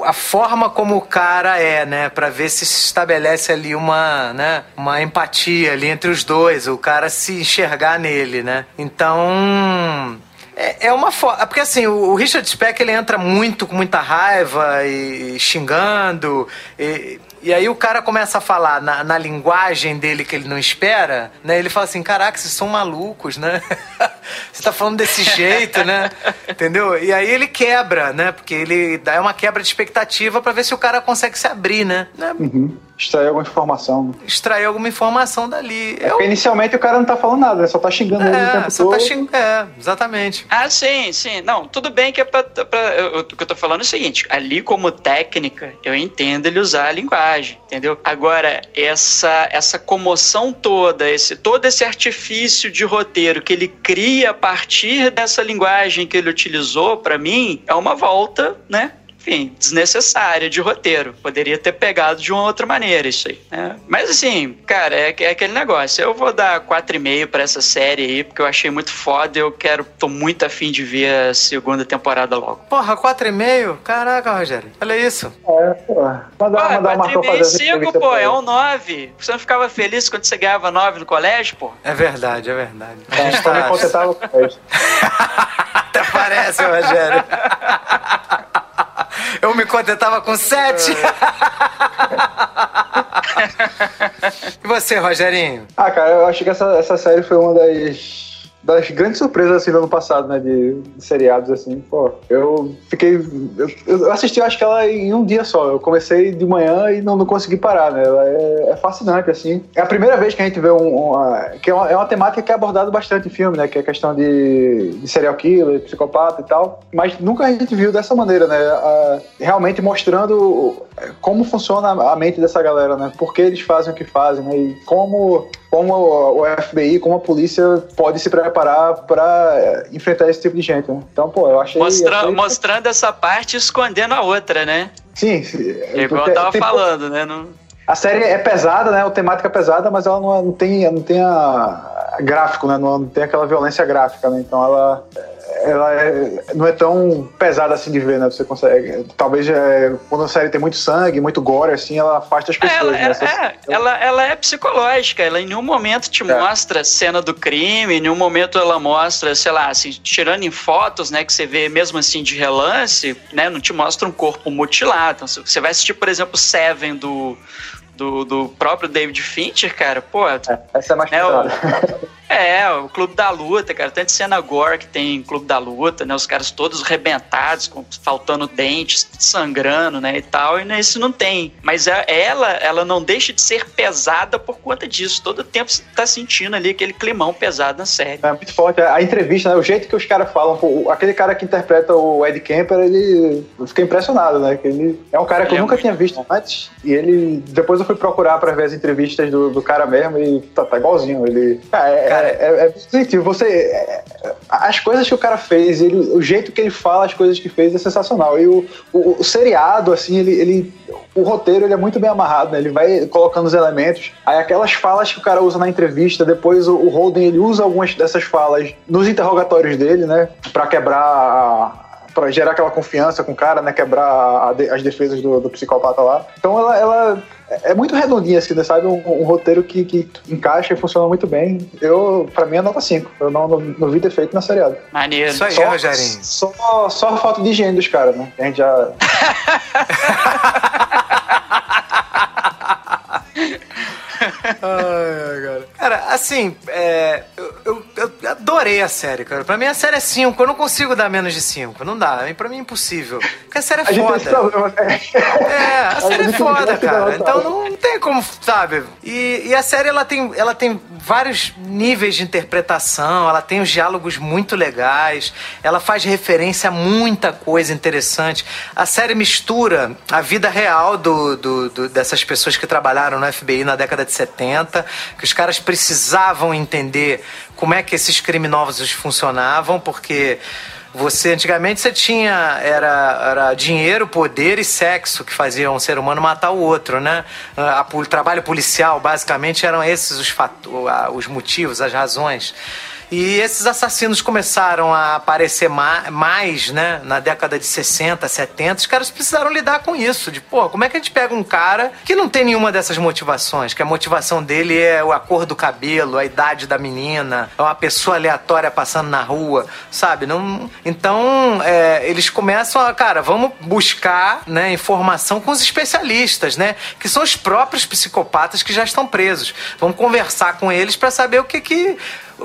a forma como o cara é, né? Pra ver se se estabelece ali uma, né, uma empatia ali entre os dois, o cara se enxergar nele, né? Então. É, é uma forma. Porque assim, o, o Richard Speck ele entra muito com muita raiva e, xingando. E, e aí o cara começa a falar na, na linguagem dele que ele não espera, né? Ele fala assim, caraca, vocês são malucos, né? Você tá falando desse jeito, né? Entendeu? E aí ele quebra, né? Porque ele dá uma quebra de expectativa pra ver se o cara consegue se abrir? Né? Uhum. Extrair alguma informação. né? Extrair alguma informação dali. É Eu, porque inicialmente o cara não tá falando nada? Só tá xingando ele o é, tempo só todo. tá xingando. É, exatamente. Ah, sim, sim. Não, tudo bem que é pra. pra eu- o que eu tô falando é o seguinte: ali, como técnica, eu entendo ele usar a linguagem, entendeu? Agora, essa, essa comoção toda, esse, todo esse artifício de roteiro que ele cria a partir dessa linguagem que ele utilizou, pra mim, é uma volta, né? Enfim, desnecessária de roteiro. Poderia ter pegado de uma outra maneira isso aí. né? Mas assim, cara, é, é aquele negócio. Eu vou dar 4,5 pra essa série aí, porque eu achei muito foda. Eu quero, tô muito afim de ver a segunda temporada logo. Porra, 4,5? Caraca, Rogério. Olha isso. É, pô. Mandar, Pô, mandar uma 4,5 fazer e essa 5, entrevista pô, é um 9. Você não ficava feliz quando você ganhava 9 no colégio, pô? É verdade, é verdade. A gente me tá... contentava com isso. Até parece, Rogério. Eu me contentava com 7. e você, Rogerinho? Ah, cara, eu acho que essa, essa série foi uma das, das grandes surpresas assim, do ano passado, né? De, de seriados, assim. Pô, eu fiquei. Eu, eu assisti, acho que ela em um dia só. Eu comecei de manhã e não, não consegui parar, né? Ela é, é fascinante, assim. É a primeira vez que a gente vê um. uma- que é uma, é uma temática que é abordada bastante em filme, né? Que é a questão de, de serial killer, psicopata e tal. Mas nunca a gente viu dessa maneira, né? A- realmente mostrando como funciona a mente dessa galera, né? Por que eles fazem o que fazem, né? E como, como o FBI, como a polícia pode se preparar para enfrentar esse tipo de gente, né? Então, pô, eu achei... Mostra- achei- Mostrando essa parte e escondendo a outra, né? Sim, sim. Igual eu Tem- tava tem- falando, né? Não... A série é pesada, né? A temática é pesada, mas ela não, é- não tem, não tem a, a gráfico, né? Não, não tem aquela violência gráfica, né? Então ela, ela é- não é tão pesada assim de ver, né? Você consegue. Talvez é, quando a série tem muito sangue, muito gore, assim, ela afasta as pessoas. Ela, né? ela- Essas- é, ela, ela é psicológica, ela em nenhum momento te É. mostra a cena do crime, em nenhum momento ela mostra, sei lá, assim, tirando em fotos, né, que você vê mesmo assim de relance, né, não te mostra um corpo mutilado. Então, você vai assistir, por exemplo, Seven do, do, do próprio David Fincher, cara, pô, Essa é mais É, pesada. É, o Clube da Luta, cara. Tanto cena gore que tem Clube da Luta, né? Os caras todos rebentados, com, faltando dentes, sangrando, né? E tal. E nesse não tem. Mas a- ela, ela não deixa de ser pesada por conta disso. Todo tempo você tá sentindo ali aquele climão pesado na série. É muito forte. A entrevista, né? o jeito que os caras falam, pô, aquele cara que interpreta o Ed Kemper, ele. Eu fiquei impressionado, né? Que ele é um cara que eu é nunca tinha visto antes. E ele. Depois eu fui procurar pra ver as entrevistas do, do cara mesmo e tá, tá igualzinho. Ele. Ah, é- Cara, é, é positivo. Você, é, as coisas que o cara fez, ele, o jeito que ele fala as coisas que fez é sensacional. E o, o, o seriado, assim, ele, ele, o roteiro ele é muito bem amarrado, né? Ele vai colocando os elementos. Aí aquelas falas que o cara usa na entrevista, depois o, o Holden ele usa algumas dessas falas nos interrogatórios dele, né? Pra quebrar para gerar aquela confiança com o cara, né? Quebrar de, as defesas do, do, psicopata lá. Então ela, ela é muito redondinha, assim, né? Sabe? Um, um roteiro que, que, encaixa e funciona muito bem. Eu, pra mim, é nota 5. Eu não, não, não vi defeito na seriado. Maneiro. Isso aí, só, Rogerinho. Só, só falta de higiene dos caras, né? A gente já. cara. Cara, assim, é, eu, eu, eu, adorei a série, cara. Pra mim a série é 5. Eu não consigo dar menos de 5. Não dá. Pra mim é impossível. Porque a série é a foda. Né? É, a série é foda, cara. Então não tem como, sabe? E, e a série ela tem, ela tem vários níveis de interpretação, ela tem os diálogos muito legais, ela faz referência a muita coisa interessante. A série mistura a vida real do, do, do dessas pessoas que trabalharam no FBI na década de 70, que os caras precisavam entender como é que esses criminosos funcionavam, porque você antigamente você tinha era, era dinheiro, poder e sexo que faziam um ser humano matar o outro, né? o trabalho policial basicamente eram esses os, os motivos, as razões. E esses assassinos começaram a aparecer mais, né, na década de 60, 70. Os caras precisaram lidar com isso. De, pô, como é que a gente pega um cara que não tem nenhuma dessas motivações? Que a motivação dele é a cor do cabelo, a idade da menina, é uma pessoa aleatória passando na rua, sabe? Não, então, é, eles começam a, cara, vamos buscar né, informação com os especialistas, né? Que são os próprios psicopatas que já estão presos. Vamos conversar com eles para saber o que que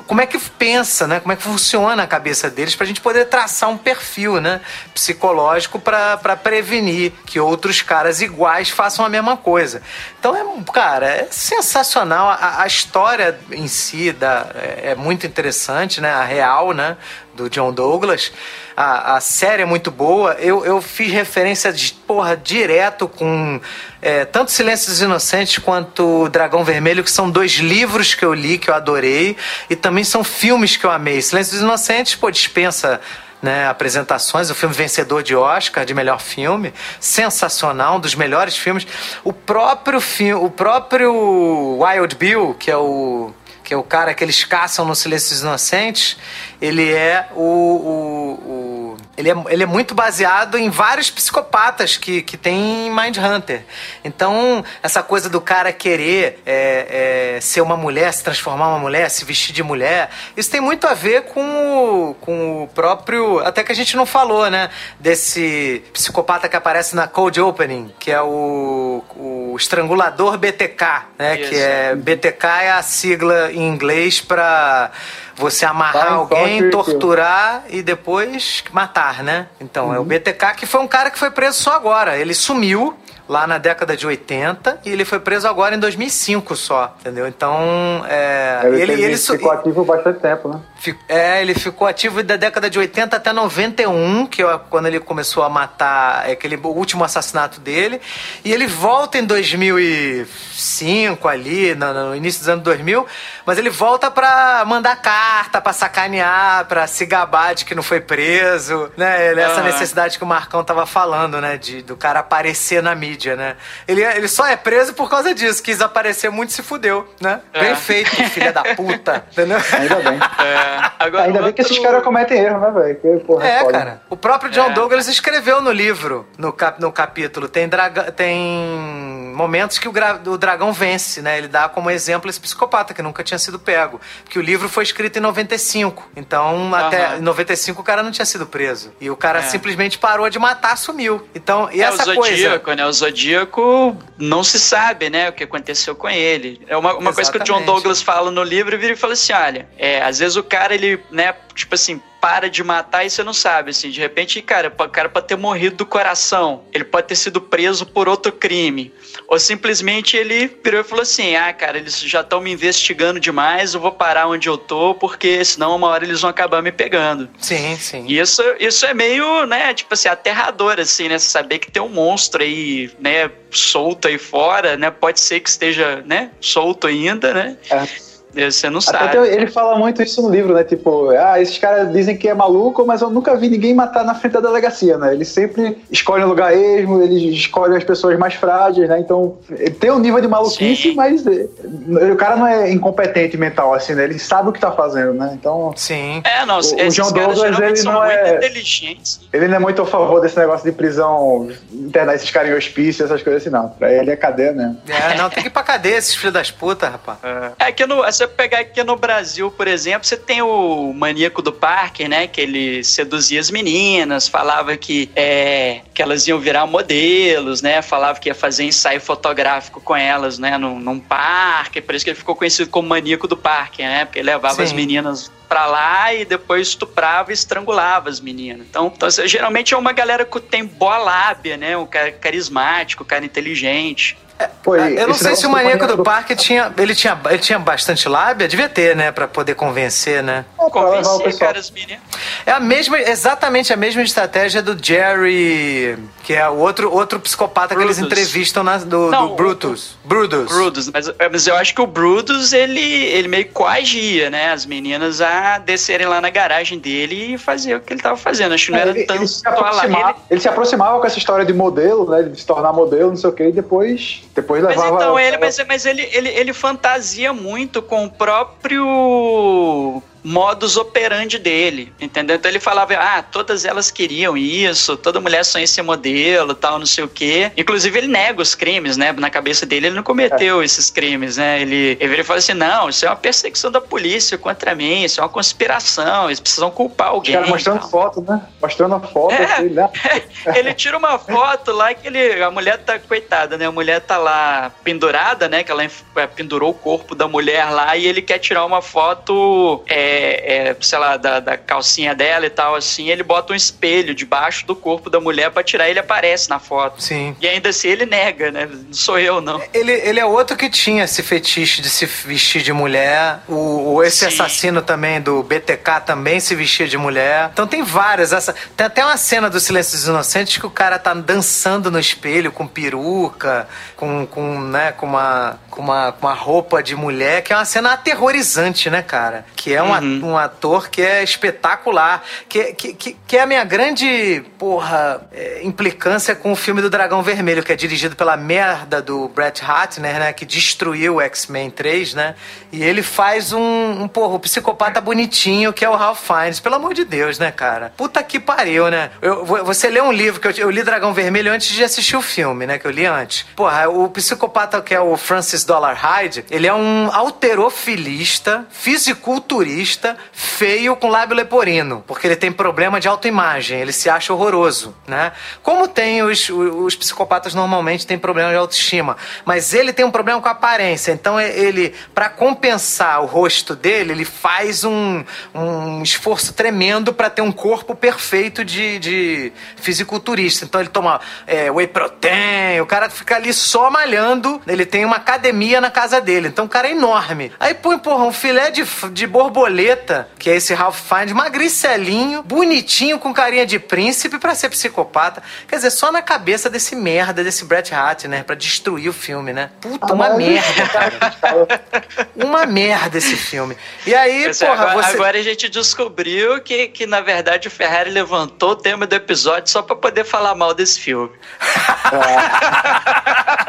como é que pensa, né? Como é que funciona a cabeça deles para a gente poder traçar um perfil, né? Psicológico para prevenir que outros caras iguais façam a mesma coisa. Então é, cara, é sensacional. A, a história em si da, é, é muito interessante, né? A real, né? Do John Douglas. A, a série é muito boa. Eu, eu fiz referência de, porra, direto com é, tanto Silêncio dos Inocentes quanto Dragão Vermelho, que são dois livros que eu li, que eu adorei, e também são filmes que eu amei. Silêncio dos Inocentes, pô, dispensa né, apresentações, o filme vencedor de Oscar de melhor filme, sensacional, um dos melhores filmes. O próprio filme, o próprio Wild Bill, que é o que é o cara que eles caçam no Silêncio dos Inocentes, ele é o, o, o, ele, é, ele é muito baseado em vários psicopatas que, que tem em Mindhunter. Então, essa coisa do cara querer é, é, ser uma mulher, se transformar uma mulher, se vestir de mulher, isso tem muito a ver com o, com o próprio. Até que a gente não falou, né? Desse psicopata que aparece na Cold Opening, que é o, o estrangulador BTK, né? Isso. Que é BTK é a sigla em inglês para você amarrar alguém, torturar e depois matar, né? Então, uhum. é o uhum. BTK que foi um cara que foi preso só agora. Ele sumiu lá na década de 80 e ele foi preso agora em 2005 só, entendeu? Então, é, ele, ele, ele ficou ativo bastante tempo, né? É, ele ficou ativo da década de 80 até 91, que é quando ele começou a matar, é aquele o último assassinato dele, e ele volta em 2005 ali, no, no início dos anos 2000, mas ele volta para mandar carta, para sacanear, para se gabar de que não foi preso, né? Essa uhum. necessidade que o Marcão tava falando, né, de do cara aparecer na mídia mídia, né? Ele, ele só é preso por causa disso. Quis aparecer muito e se fudeu, né? É. Bem feito, filha da puta. Entendeu? Ainda bem. É. Agora, Ainda bem que esses caras cometem erro, né, velho? É, é cara. O próprio John é. Douglas escreveu no livro, no, cap, no capítulo, tem, draga, tem momentos que o, gra, o dragão vence, né? Ele dá como exemplo esse psicopata que nunca tinha sido pego. Porque o livro foi escrito em 95. Então, até em 95 o cara não tinha sido preso. E o cara é. simplesmente parou de matar, sumiu. Então, e é essa o Zodíaco, coisa... né? O Zodíaco não se sabe, né, o que aconteceu com ele. É uma, uma coisa que o John Douglas fala no livro e vira e fala assim: olha, é, às vezes o cara, ele, né, tipo assim, para de matar e você não sabe, assim, de repente, cara, o cara pode ter morrido do coração, ele pode ter sido preso por outro crime, ou simplesmente ele virou e falou assim, ah, cara, eles já estão me investigando demais, eu vou parar onde eu tô, porque senão uma hora eles vão acabar me pegando. Sim, sim. E isso, isso é meio, né, tipo assim, aterrador, assim, né, saber que tem um monstro aí, né, solto aí fora, né, pode ser que esteja, né, solto ainda, né, é Você não sabe. Até ele fala muito isso no livro, né? Tipo, ah, esses caras dizem que é maluco, mas eu nunca vi ninguém matar na frente da delegacia, né? Ele sempre escolhe um lugar ermo, ele escolhe as pessoas mais frágeis, né? Então, ele tem um nível de maluquice, Sim. mas eh, o cara não é incompetente mental, assim, né? Ele sabe o que tá fazendo, né? Então. Sim. É, não, o, o John Douglas, ele não é. Ele não é muito a favor desse negócio de prisão, internar esses caras em hospício, essas coisas assim, não. Pra ele é cadeia mesmo. É, não, tem que ir pra cadeia esses filhos das putas, rapaz. É, é que no, se você pegar aqui no Brasil, por exemplo, você tem o maníaco do parque, né? Que ele seduzia as meninas, falava que, é, que elas iam virar modelos, né? Falava que ia fazer ensaio fotográfico com elas, né? Num, num parque. Por isso que ele ficou conhecido como maníaco do parque, né? Porque ele levava Sim. as meninas pra lá e depois estuprava e estrangulava as meninas. Então, então geralmente é uma galera que tem boa lábia, né? Um cara carismático, um cara inteligente. É, Pô, eu não sei se o maníaco do parque tinha ele, tinha. ele tinha bastante lábia, devia ter, né? Pra poder convencer, né? É, convencer, caras meninas. É a mesma, exatamente a mesma estratégia do Jerry, que é o outro, outro psicopata Brutus. que eles entrevistam na, do, não, do Brutus. O, Brutus. Brutus, mas, mas eu acho que o Brutus, ele, ele meio coagia, né? As meninas a descerem lá na garagem dele e fazer o que ele tava fazendo. Acho que não era ele, tanto ele se, aproximava, ele... ele se aproximava com essa história de modelo, né? De se tornar modelo, não sei o que, e depois depois levava... Mas então, ele, mas, mas ele, ele, ele fantasia muito com o próprio modus operandi dele, entendeu? Então ele falava, ah, todas elas queriam isso, toda mulher sonha ser modelo, tal, não sei o quê. Inclusive ele nega os crimes, né? Na cabeça dele ele não cometeu é. esses crimes, né? Ele, ele fala assim, não, isso é uma perseguição da polícia contra mim, isso é uma conspiração, eles precisam culpar alguém. Os caras mostrando tal. foto, né? Mostrando a foto. É, assim, né? ele tira uma foto lá que ele, a mulher tá, coitada, né? A mulher tá lá pendurada, né? Que ela é, pendurou o corpo da mulher lá e ele quer tirar uma foto... É, é, é, sei lá, da, da, calcinha dela e tal, assim, ele bota um espelho debaixo do corpo da mulher para tirar ele aparece na foto. Sim. E ainda assim ele nega, né? Não sou eu, não. Ele, ele é outro que tinha esse fetiche de se vestir de mulher. O, o esse Sim. assassino também do BTK também se vestia de mulher. Então tem várias. Essa, tem até uma cena do Silêncio dos Inocentes que o cara tá dançando no espelho com peruca, com, com, né, com uma, com uma, com uma roupa de mulher, que é uma cena aterrorizante, né, cara? Que é uma, uhum. um ator que é espetacular. Que, que, que, que é a minha grande, porra, é, implicância com o filme do Dragão Vermelho, que é dirigido pela merda do Brett Ratner, né? Que destruiu o X-Men 3, né? E ele faz um, um, porra, um psicopata bonitinho, que é o Ralph Fiennes. Pelo amor de Deus, né, cara? Puta que pariu, né? Eu, você lê um livro, que eu, eu li Dragão Vermelho antes de assistir o filme, né? Que eu li antes. Porra, o psicopata que é o Francis Dollar Hyde, ele é um alterofilista, fisiculturista, feio com lábio leporino, porque ele tem problema de autoimagem, ele se acha horroroso, né? Como tem os, os psicopatas normalmente têm problema de autoestima, mas ele tem um problema com a aparência, então ele, para compensar o rosto dele, ele faz um, um esforço tremendo para ter um corpo perfeito de, de fisiculturista. Então ele toma é, whey protein, o cara fica ali só malhando, ele tem uma academia na casa dele, então o cara é enorme. Aí põe, porra, um filé de, de borboleta que é esse Ralph Fiennes, magricelinho, bonitinho, com carinha de príncipe para ser psicopata. Quer dizer, só na cabeça desse merda, desse Bret Hart, né? Pra destruir o filme, né? Puta, uma merda, cara. uma merda esse filme. E aí, porra, agora, você... agora a gente descobriu que, que, na verdade, o Ferrari levantou o tema do episódio só pra poder falar mal desse filme.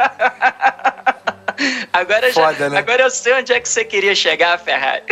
agora, Foda, já, né? agora eu sei onde é que você queria chegar, Ferrari.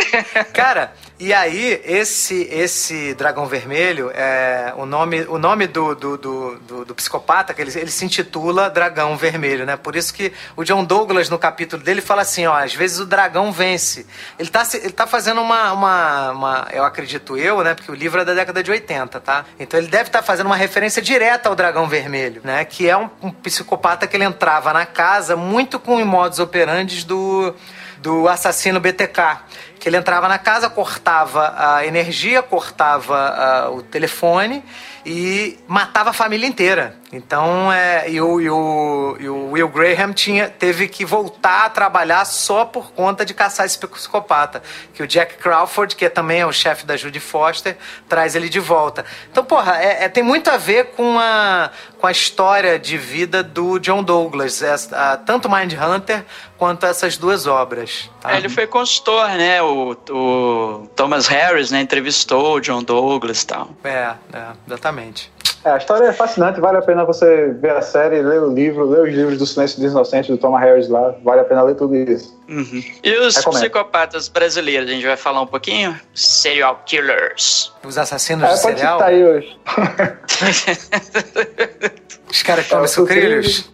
Cara, e aí, esse esse dragão vermelho, é, o nome, o nome do, do, do, do, do psicopata, que ele, ele se intitula Dragão Vermelho, né? Por isso que o John Douglas, no capítulo dele, fala assim, ó, às vezes o dragão vence. Ele tá, ele tá fazendo uma, uma, uma eu acredito eu, né? Porque o livro é da década de 80, tá? Então ele deve estar tá fazendo uma referência direta ao dragão vermelho, né? Que é um, um psicopata que ele entrava na casa muito com os modos operantes do do assassino BTK que ele entrava na casa, cortava a energia, cortava uh, o telefone e matava a família inteira. Então, é, e o, e o, e o Will Graham tinha, teve que voltar a trabalhar só por conta de caçar esse psicopata. Que o Jack Crawford, que também é o chefe da Judy Foster, traz ele de volta. Então, porra, é, é, tem muito a ver com a, com a história de vida do John Douglas. É, a, tanto Mindhunter quanto essas duas obras. Tá? É, ele foi consultor, né? O, o Thomas Harris, né? Entrevistou o John Douglas e tal. É, é exatamente. É, a história é fascinante, vale a pena você ver a série, ler o livro, ler os livros do Silêncio dos Inocentes do Thomas Harris lá, vale a pena ler tudo isso. Uhum. E os Recomendo. psicopatas brasileiros, a gente vai falar um pouquinho? Serial killers. Os assassinos é, de serial? Pode aí hoje. Os caras que comem sucrilhos?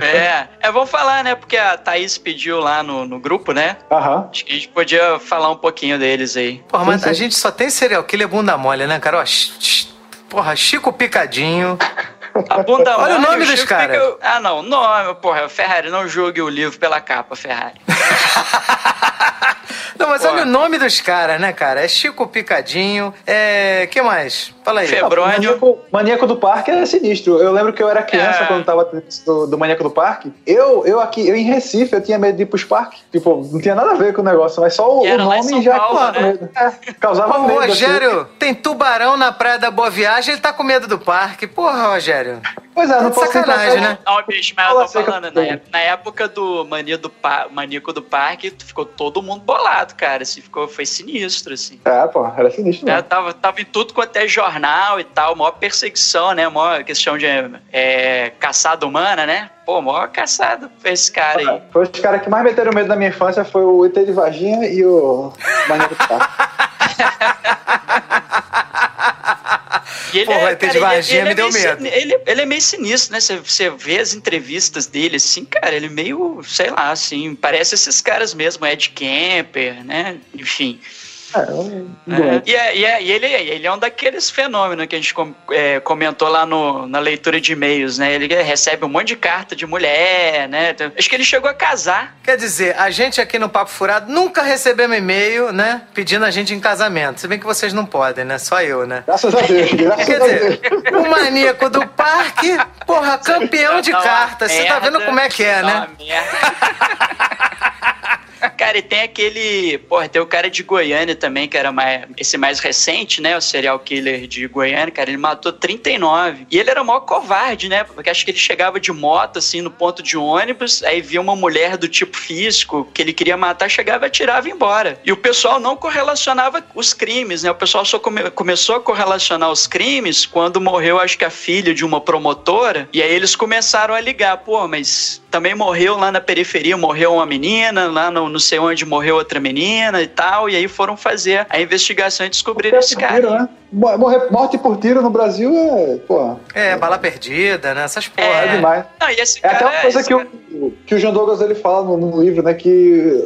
É, é, vamos falar, né? Porque a Thaís pediu lá no, no grupo, né? Aham. Acho que a gente podia falar um pouquinho deles aí. Porra, mas sim, sim. a gente só tem serial killer bunda mole, né, cara? Ó, Porra, Chico Picadinho. A bunda Olha o nome dos caras. Ah, não, nome, porra, Ferrari, não julgue o livro pela capa, Ferrari. não, mas porra. olha o nome dos caras, né, cara? É Chico Picadinho. É. que mais? Fala aí. Febrônio. Maníaco, Maníaco do Parque é sinistro. Eu lembro que eu era criança é. quando tava do, do Maníaco do Parque. Eu, eu aqui, eu em Recife, eu tinha medo de ir pros parques. Tipo, não tinha nada a ver com o negócio, mas só o, o nome já Paulo, né? medo. É, causava Ô, medo. Rogério, assim. tem tubarão na Praia da Boa Viagem, ele tá com medo do parque. Porra, Rogério. Pois é, não tá posso sacanagem, né? Não, bicho, mas eu tô falando, na, na época do Mania do Maníaco do Parque, ficou todo mundo bolado, cara. Assim, ficou, foi sinistro, assim. É, pô, era sinistro. É, tava, tava em tudo quanto é jornal e tal, maior perseguição, né? Maior questão de é, caçada humana, né? Pô, maior caçada pra esse cara aí. Foi os caras que mais meteram medo na minha infância foi o ET de Varginha e o Maníaco do Parque. E ele Pô, é, cara, de Varginha ele, me é deu medo. Ele, ele é meio sinistro, né? Você, você vê as entrevistas dele, assim, cara, ele é meio, sei lá, assim, parece esses caras mesmo, Ed Kemper, né? Enfim. É, é, e, é, e, é, e ele, ele é um daqueles fenômenos que a gente é, comentou lá no, na leitura de e-mails, né? Ele recebe um monte de carta de mulher, né? Então, acho que ele chegou a casar. Quer dizer, a gente aqui no Papo Furado nunca recebemos e-mail, né? Pedindo a gente em casamento. Se bem que vocês não podem, né? Só eu, né? Graças a Deus. Graças Quer dizer, o maníaco do parque, porra, campeão de cartas. Você tá vendo como é que é, né? Cara, e tem aquele. Porra, tem o cara de Goiânia também, que era mais, esse mais recente, né? O serial killer de Goiânia, cara. Ele matou 39. E ele era maior covarde, né? Porque acho que ele chegava de moto, assim, no ponto de ônibus, aí via uma mulher do tipo físico que ele queria matar, chegava, atirava e ia embora. E o pessoal não correlacionava os crimes, né? O pessoal só come, começou a correlacionar os crimes quando morreu, acho que a filha de uma promotora. E aí eles começaram a ligar, pô, mas também morreu lá na periferia, morreu uma menina, lá no não sei onde morreu outra menina e tal, e aí foram fazer a investigação e descobriram esse cara. Tiro, né? Morrer, morte por tiro no Brasil é, pô. É, bala perdida, né? Essas porra. É, é demais. Não, e esse é até uma coisa que, cara... o, que o João Douglas ele fala no, no livro, né, que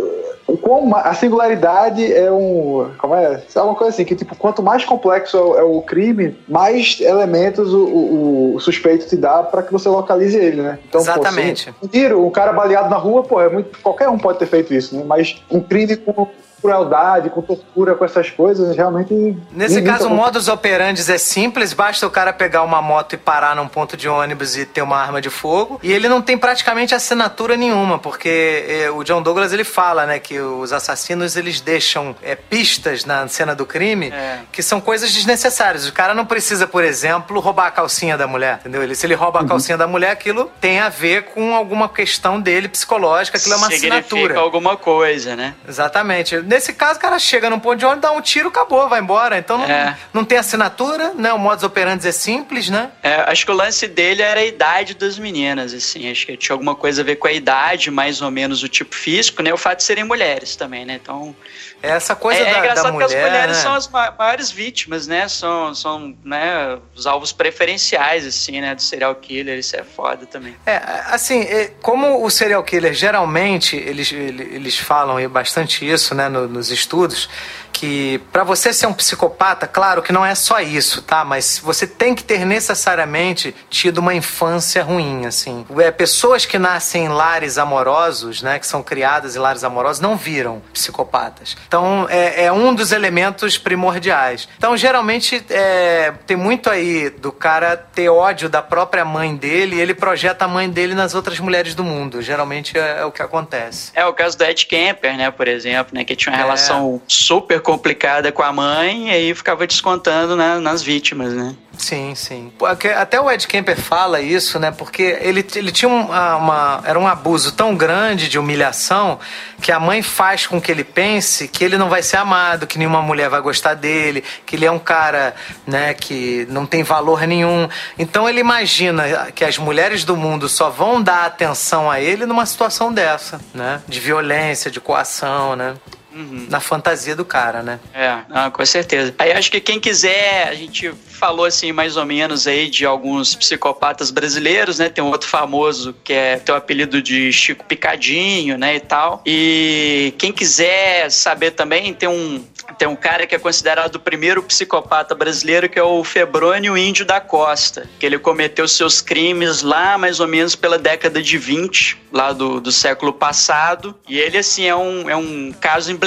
a singularidade é um. Como é? É uma coisa assim, que tipo, quanto mais complexo é o, crime, mais elementos o, o, o suspeito te dá para que você localize ele, né? Então, Exatamente. Pô, um tiro, um cara baleado na rua, pô, é muito, qualquer um pode ter feito isso, né? Mas um crime com crueldade, com tortura, com essas coisas, realmente. Nesse caso, o modus operandi é simples, basta o cara pegar uma moto e parar num ponto de ônibus e ter uma arma de fogo. E ele não tem praticamente assinatura nenhuma, porque eh, o John Douglas ele fala, né, que os assassinos eles deixam é, pistas na cena do crime é. que são coisas desnecessárias. O cara não precisa, por exemplo, roubar a calcinha da mulher, entendeu? Ele, se ele rouba a uhum. calcinha da mulher, aquilo tem a ver com alguma questão dele psicológica, aquilo é uma Significa assinatura. alguma coisa, né? Exatamente. Nesse caso, o cara chega num ponto de ônibus, dá um tiro, acabou, vai embora. Então não, é. não tem assinatura, né? O modus operandi é simples, né? É, acho que o lance dele era a idade das meninas, assim. Acho que tinha alguma coisa a ver com a idade, mais ou menos o tipo físico, né? O fato de serem mulheres também, né? Então. É essa coisa é, da, é engraçado da mulher, que as mulheres né? são as maiores vítimas, né? São, são né, os alvos preferenciais, assim, né? Do serial killer. Isso é foda também. É, assim, é, como o serial killer geralmente, eles, eles falam bastante isso, né? no, nos estudos que para você ser um psicopata, claro que não é só isso, tá? Mas você tem que ter necessariamente tido uma infância ruim, assim. É, pessoas que nascem em lares amorosos, né, que são criadas em lares amorosos, não viram psicopatas. Então é, é um dos elementos primordiais. Então geralmente é, tem muito aí do cara ter ódio da própria mãe dele e ele projeta a mãe dele nas outras mulheres do mundo. Geralmente é, é o que acontece. É o caso do Ed Kemper, né, por exemplo, né, que tinha uma é. relação super complicada com a mãe e aí ficava descontando nas vítimas, né? Sim, sim. Até o Ed Kemper fala isso, né? Porque ele, ele tinha uma, uma, Era um abuso tão grande de humilhação que a mãe faz com que ele pense que ele não vai ser amado, que nenhuma mulher vai gostar dele, que ele é um cara, né, que não tem valor nenhum. Então ele imagina que as mulheres do mundo só vão dar atenção a ele numa situação dessa, né? De violência, de coação, né? Uhum. na fantasia do cara, né? É, com certeza. Aí acho que quem quiser, a gente falou assim mais ou menos aí de alguns psicopatas brasileiros, né? Tem um outro famoso que é tem o apelido de Chico Picadinho, né, e tal. E quem quiser saber também, tem um tem um cara que é considerado o primeiro psicopata brasileiro, que é o Febrônio Índio da Costa, que ele cometeu seus crimes lá mais ou menos pela década de 20, lá do, do século passado. E ele, assim, é um, é um caso emblemático,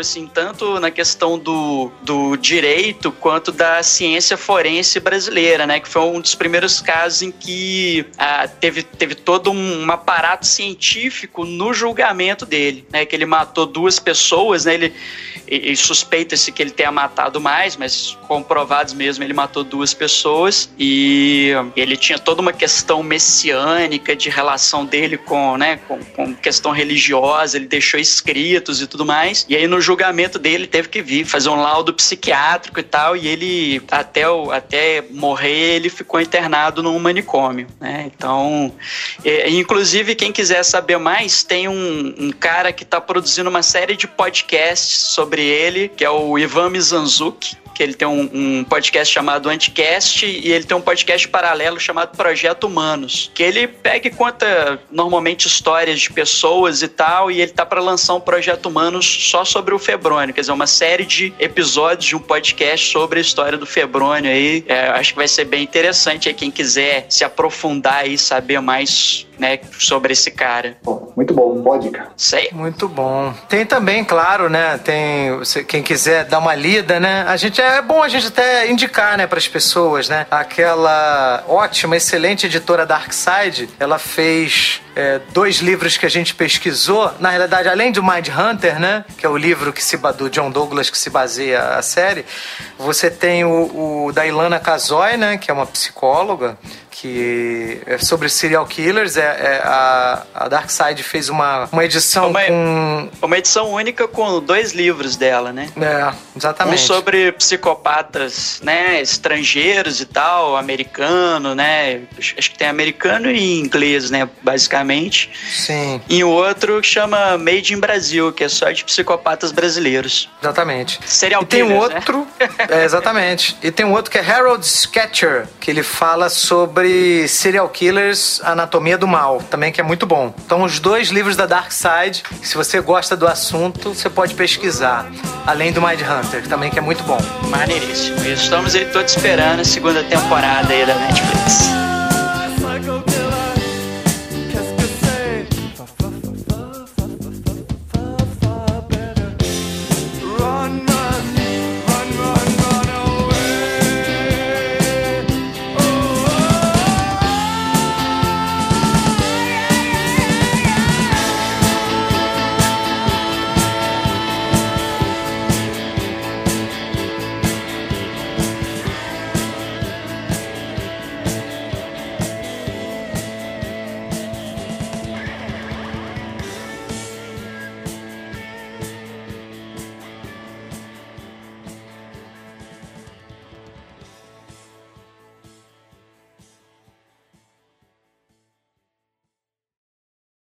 assim, tanto na questão do, do direito quanto da ciência forense brasileira, né? Que foi um dos primeiros casos em que ah, teve, teve todo um, aparato científico no julgamento dele, né? Que ele matou duas pessoas, né? Ele suspeita-se que ele tenha matado mais, mas comprovados mesmo, ele matou duas pessoas e ele tinha toda uma questão messiânica de relação dele com, né, com, com questão religiosa, ele deixou escritos e tudo mais. E aí no julgamento dele teve que vir fazer um laudo psiquiátrico e tal, e ele até, o, até morrer ele ficou internado num manicômio, né? Então, é, inclusive quem quiser saber mais, tem um, um cara que está produzindo uma série de podcasts sobre ele, que é o Ivan Mizanzuki que ele tem um, um, podcast chamado Anticast e ele tem um podcast paralelo chamado Projeto Humanos, que ele pega e conta normalmente histórias de pessoas e tal, e ele tá para lançar um Projeto Humanos só sobre o Febrônio, quer dizer, uma série de episódios de um podcast sobre a história do Febrônio aí. É, acho que vai ser bem interessante aí quem quiser se aprofundar e saber mais né, sobre esse cara. Bom, muito bom, boa dica. Sei. Muito bom. Tem também, claro, né, tem, quem quiser dar uma lida, né, a gente é bom a gente até indicar, né, para as pessoas, né, aquela ótima, excelente editora Darkside, ela fez é, dois livros que a gente pesquisou. Na realidade, além do Mind Hunter, né? Que é o livro que se, do John Douglas que se baseia a série, você tem o, o da Ilana Kazoy, né? Que é uma psicóloga que é sobre serial killers. É, é a, a Dark Side fez uma, uma edição uma, com. Uma edição única com dois livros dela, né? É, exatamente. Um sobre psicopatas, né? Estrangeiros e tal, americano, né? Acho que tem americano e inglês, né? Basicamente. Sim. E o outro que chama Made in Brasil, que é só de psicopatas brasileiros. Exatamente. Serial e tem um né? outro. Né? é, exatamente. E tem um outro que é Harold Sketcher, que ele fala sobre sobre serial killers, Anatomia do Mal, também que é muito bom. Então, os dois livros da Dark Side, se você gosta do assunto, você pode pesquisar. Além do Mind Hunter, também que é muito bom. Maneiríssimo. Estamos aí todos esperando a segunda temporada aí da Netflix.